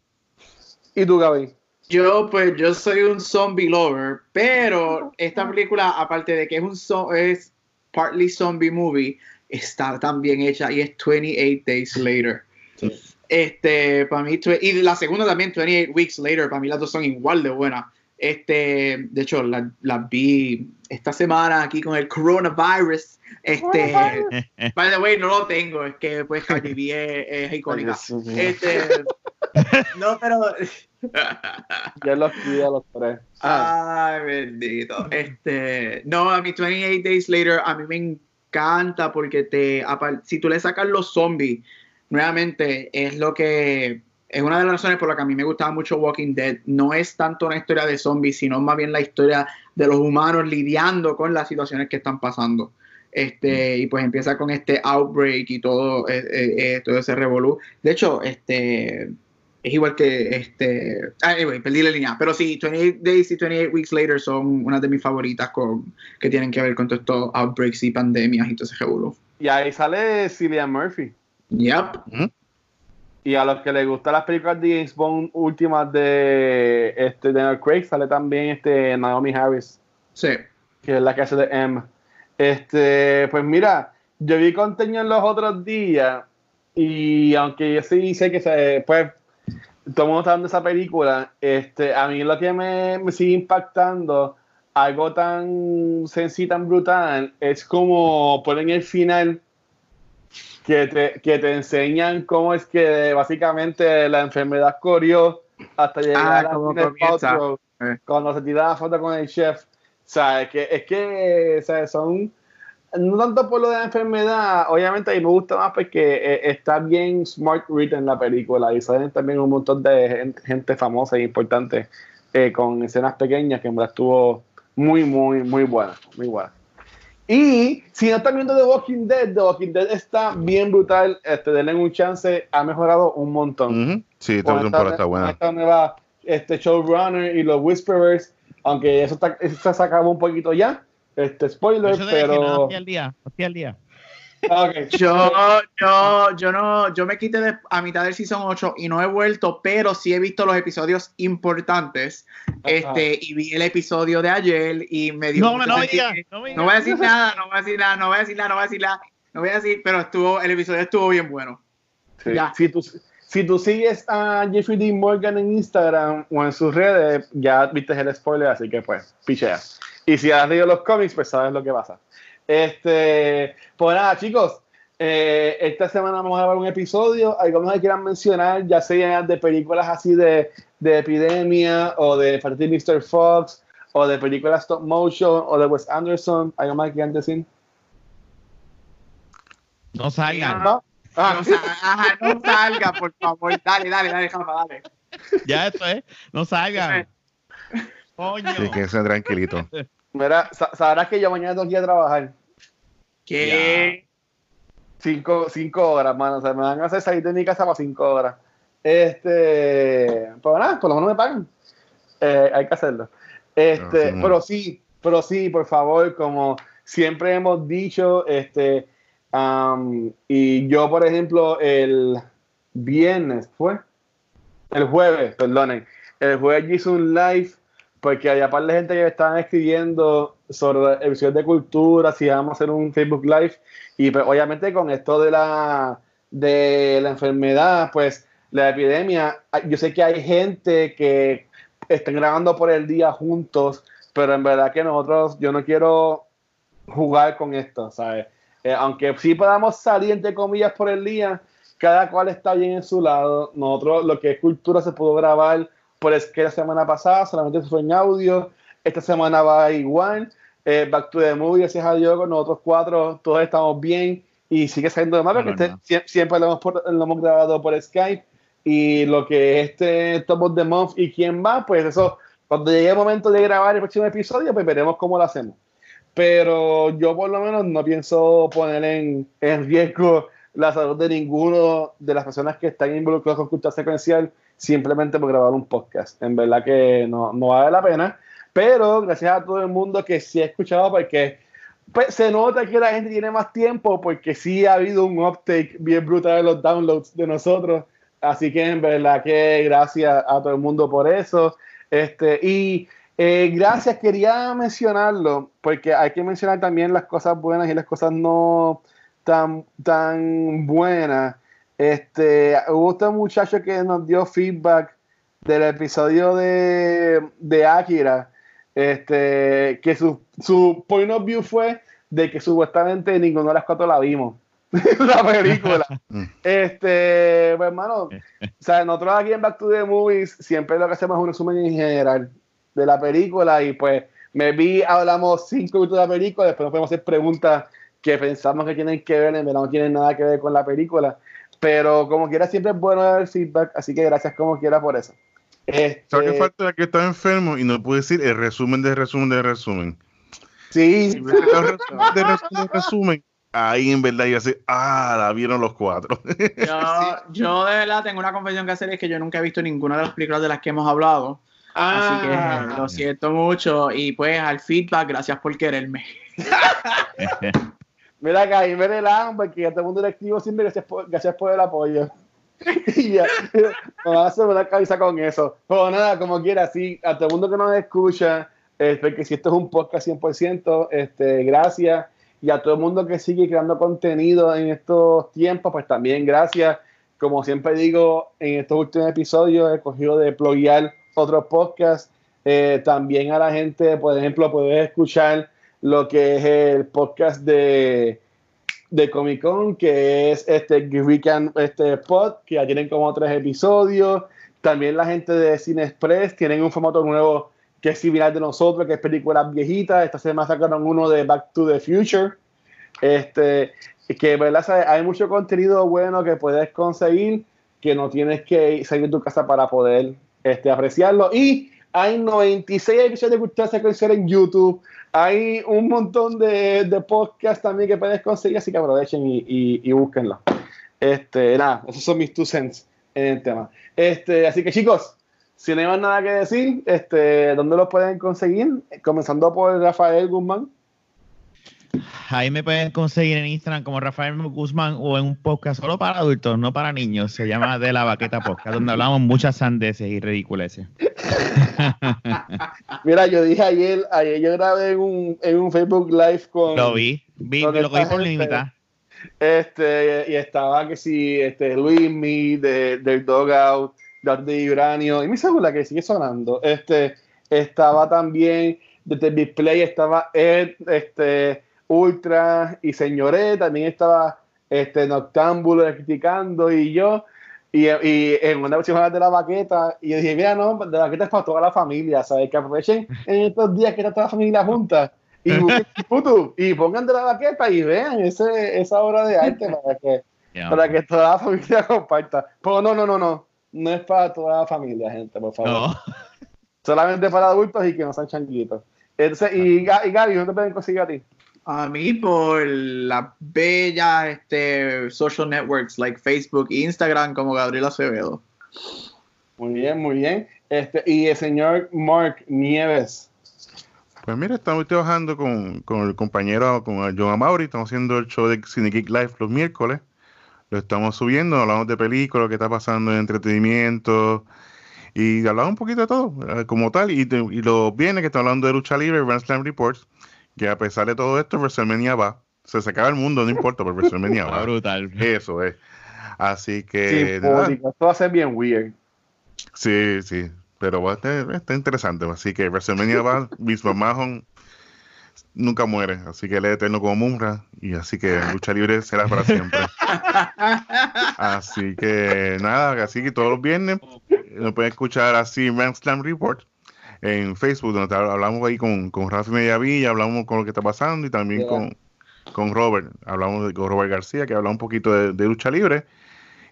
¿Y tú, Gaby? Yo, pues, yo soy un zombie lover, pero esta película, aparte de que es un es partly zombie movie está tan bien hecha y es 28 Days Later. Este, para mí, y la segunda también, 28 Weeks Later, para mí las dos son igual de buenas. Este, de hecho, las la vi esta semana aquí con el coronavirus. Este, by the way, no lo tengo, es que pues Cardi B es, icónica. Este, no, pero. ya los cuida los tres. Ay, bendito. Este, no, a mí 28 Days Later, a mí me encanta porque te, si tú le sacas los zombies, nuevamente es lo que es una de las razones por las que a mí me gustaba mucho Walking Dead. No es tanto una historia de zombies, sino más bien la historia de los humanos lidiando con las situaciones que están pasando. Este, mm. y pues empieza con este outbreak y todo, eh, eh, eh, todo ese revolú. De hecho, este es igual que este. Ah, anyway, perdí la línea. Pero sí, 28 Days y 28 Weeks Later son una de mis favoritas con, que tienen que ver con todos estos outbreaks y pandemias y todo ese revolú. Y ahí sale Cillian Murphy. Yep. Y a los que les gustan las películas de James Bond últimas de este Daniel Craig, sale también este Naomi Harris. Sí. Que es la que hace de M. Este, pues mira, yo vi contenido en los otros días y aunque yo sí sé que se, pues, todo el mundo está dando esa película, este, a mí lo que me, me sigue impactando, algo tan sencillo, tan brutal, es como ponen el final que te, que te enseñan cómo es que básicamente la enfermedad corrió hasta llegar ah, a la eh. cuando se tira la foto con el chef. O sea, es que, es que son no tanto por lo de la enfermedad, obviamente a mí me gusta más porque eh, está bien smart written la película y salen también un montón de gente, famosa e importante eh, con escenas pequeñas que me la estuvo muy, muy, muy buena, muy buena. Y si no están viendo The Walking Dead, The Walking Dead está bien brutal. Este, denle un chance, ha mejorado un montón. Sí, esta temporada está buena. Esta nueva este, showrunner y los Whisperers, aunque eso, está, eso se acabó un poquito ya. Este spoiler, pero. al día, al día. Yo, yo, yo no, yo me quité a mitad del season 8 y no he vuelto, pero sí he visto los episodios importantes. Este, y vi el episodio de ayer y me dio. No, no, no, no, voy a decir nada, no voy a decir nada, no voy a decir nada, no voy a decir nada, no voy a decir, pero estuvo, el episodio estuvo bien bueno. Ya. Si tú, si tú sigues a Jeffrey D. Morgan en Instagram o en sus redes, ya viste el spoiler, así que pues, pichea. Y si has leído los cómics, pues sabes lo que pasa. Este, pues nada, chicos, eh, esta semana vamos a ver un episodio, algo que quieran mencionar, ya sea de películas así de, de epidemia o de Partir Mr. Fox o de películas stop motion o de Wes Anderson, algo más que quieran decir. No salgan. No, ah. no, salga, por favor. Dale, dale, dale, dale. Ya esto es, no salgan. Coño. Sí, que sea tranquilito. Mira, sabrás que yo mañana tengo que ir a trabajar. ¿Qué? Cinco, cinco horas, mano. O sea, me van a hacer salir de mi casa para cinco horas. Este, pues nada, por lo menos me pagan. Eh, hay que hacerlo. Este, pero sí, pero sí, por favor, como siempre hemos dicho, este, y yo, por ejemplo, el viernes fue, el jueves, perdonen, el jueves hice un live porque había par de gente que estaban escribiendo sobre el de cultura, si vamos a hacer un Facebook Live, y pues, obviamente con esto de la, de la enfermedad, pues la epidemia, yo sé que hay gente que están grabando por el día juntos, pero en verdad que nosotros, yo no quiero jugar con esto, ¿sabes? Eh, aunque sí podamos salir, entre comillas, por el día, cada cual está bien en su lado. Nosotros, lo que es cultura, se pudo grabar por es que la semana pasada solamente se fue en audio, esta semana va igual. Eh, Back to the Movie, gracias a Dios, con nosotros cuatro, todos estamos bien y sigue saliendo de mal, porque este, siempre lo hemos, grabado por Skype. Y lo que este Top of the Month y quién va, pues eso, cuando llegue el momento de grabar el próximo episodio, pues veremos cómo lo hacemos. Pero yo, por lo menos, no pienso poner en, en riesgo la salud de ninguno de las personas que están involucradas con cultura secuencial simplemente por grabar un podcast. En verdad que no, no vale la pena. Pero gracias a todo el mundo que sí ha escuchado, porque pues, se nota que la gente tiene más tiempo, porque sí ha habido un uptake bien brutal de los downloads de nosotros. Así que en verdad que gracias a todo el mundo por eso. Este, y Eh, gracias, quería mencionarlo, porque hay que mencionar también las cosas buenas y las cosas no tan, tan buenas. Este, hubo este muchacho que nos dio feedback del episodio de, de Akira, este, que su, su point of view fue de que supuestamente ninguno de las cuatro la vimos. la película. Este, pues hermano, o sea, nosotros aquí en Back to the Movies siempre lo que hacemos es un resumen en general de la película y pues me vi, hablamos cinco minutos de la película, después nos podemos hacer preguntas que pensamos que tienen que ver, en verdad no tienen nada que ver con la película. Pero como quiera, siempre es bueno dar feedback, así que gracias como quiera por eso. Este... ¿Sabes qué falta? Que estaba enfermo y no pude decir el resumen de resumen de resumen. Sí. el resumen de resumen de resumen ahí en verdad yo así, ah, la vieron los cuatro. Yo, de verdad tengo una confesión que hacer, es que yo nunca he visto ninguna de las películas de las que hemos hablado. Así que ah. lo siento mucho y pues al feedback, gracias por quererme. Mira acá, y me relajan porque ya todo el mundo directivo siempre gracias por, gracias por el apoyo. y ya, me va a hacer una cabeza con eso. Pero nada, como quiera, sí, a todo el mundo que nos escucha, eh, porque si esto es un podcast 100%, este, gracias y a todo el mundo que sigue creando contenido en estos tiempos, pues también gracias. Como siempre digo, en estos últimos episodios he cogido de pluguear otros podcasts. Eh, también a la gente, por ejemplo, puedes escuchar lo que es el podcast de, de Comic Con, que es este Greekan este pod, que ya tienen como tres episodios. También la gente de Cine Express tienen un formato nuevo que es similar de nosotros, que es películas viejitas. Esta semana sacaron uno de Back to the Future. Este, que ¿verdad? hay mucho contenido bueno que puedes conseguir, que no tienes que salir de tu casa para poder este, apreciarlo. Y hay 96 episodios de Cultura Secuencial en YouTube. Hay un montón de, podcasts también que puedes conseguir, así que aprovechen y, y, y búsquenlo. Este, nada, esos son mis two cents en el tema. Este, así que chicos, si no hay más nada que decir, este, ¿dónde los pueden conseguir? Comenzando por Rafael Guzmán. Ahí me pueden conseguir en Instagram como Rafael Guzmán o en un podcast solo para adultos, no para niños. Se llama De la Baqueta Podcast, donde hablamos muchas sandeces y ridiculeces. Mira, yo dije ayer, ayer yo grabé en un, en un Facebook Live con. Lo vi, vi lo vi por limita. Este, y estaba que si este, Luis Mi de, del Dogout de Uranio, y mi segunda que sigue sonando. Este, estaba también desde el display, estaba Ed, este, Ultra y Señoré, también estaba este, Noctámbulo criticando y yo. Y, y, en una versión de la baqueta, y yo dije, mira, no, de la baqueta es para toda la familia, ¿sabes? Que aprovechen en estos días que está toda la familia junta y, y pongan de la baqueta y vean ese, esa obra de arte para que, para que toda la familia comparta. Pero no, no, no, no no es para toda la familia, gente, por favor. Solamente para adultos y que no sean changuitos. Entonces, y, y Gaby, ¿dónde pueden conseguir a ti? A mí por las bellas este, social networks like Facebook e Instagram como Gabriel Acevedo. Muy bien, muy bien. Este, y el señor Mark Nieves. Pues mira, estamos trabajando con, con el compañero, con John Amaury, estamos haciendo el show de Cine Geek Live los miércoles lo estamos subiendo, hablamos de películas, qué está pasando en entretenimiento y hablamos un poquito de todo eh, como tal y, y lo viene que está hablando de lucha libre, Grand Slam Reports, que a pesar de todo esto, WrestleMania va, se acaba el mundo, no importa, pero WrestleMania va. Brutal. Eso es. Así que... Sí, esto va a ser bien weird. Sí, sí, pero va a estar, está interesante. Así que WrestleMania va, Vince McMahon nunca muere, así que él es eterno como Mumra y así que lucha libre será para siempre. así que nada, así que todos los viernes nos pueden escuchar así Man Slam Report en Facebook, donde hablamos ahí con, con Rafi Mediavilla, hablamos con lo que está pasando y también con, con Robert, hablamos de, con Robert García, que habla un poquito de, lucha libre.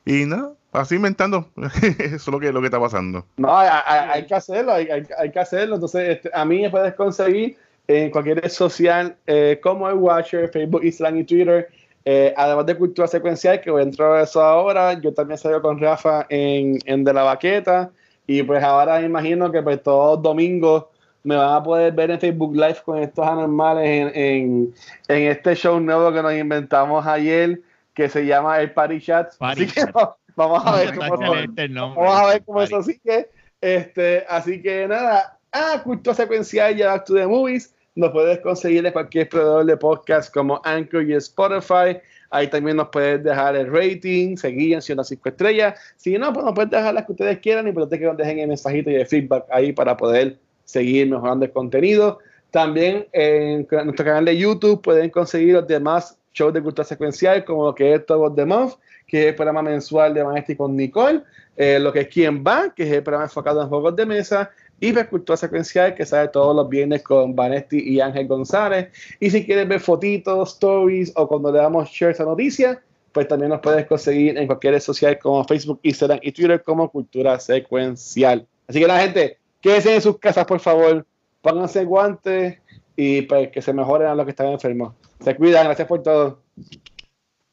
Y nada, así inventando, eso es lo que, lo que está pasando. No, hay, que hacerlo, hay, hay, que hacerlo. Entonces, este, a mí me puedes conseguir en cualquier red social eh, como el Watcher, Facebook, Instagram y Twitter. Eh, además de cultura secuencial, que voy a entrar a eso ahora, yo también salgo con Rafa en, en De la Baqueta. Y pues ahora me imagino que pues todos los domingos me van a poder ver en Facebook Live con estos anormales en, en, en este show nuevo que nos inventamos ayer, que se llama el Party Chat. así que vamos a ver cómo, vamos a ver cómo eso sigue. Este, así que nada, a Cultura Secuencial y a Back to the Movies. Nos puedes conseguir en cualquier proveedor de podcast como Anchor y Spotify. Ahí también nos puedes dejar el rating, seguir en las 5 estrellas. Si no, pues nos pueden dejar las que ustedes quieran y por que nos dejen el mensajito y el feedback ahí para poder seguir mejorando el contenido. También en nuestro canal de YouTube pueden conseguir los demás shows de cultura secuencial, como lo que es Top of the Month, que es el programa mensual de Maestri con Nicole, eh, lo que es Quién Va, que es el programa enfocado en juegos de mesa, y Cultura Secuencial, que sale todos los viernes con Vanesti y Ángel González. Y si quieres ver fotitos, stories o cuando le damos share esa noticia, pues también nos puedes conseguir en cualquier red social como Facebook, Instagram y Twitter como Cultura Secuencial. Así que la gente, quédense en sus casas, por favor, pónganse guantes y pues que se mejoren a los que están enfermos. Se cuidan, gracias por todo.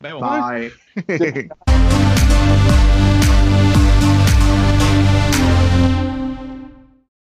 Bye.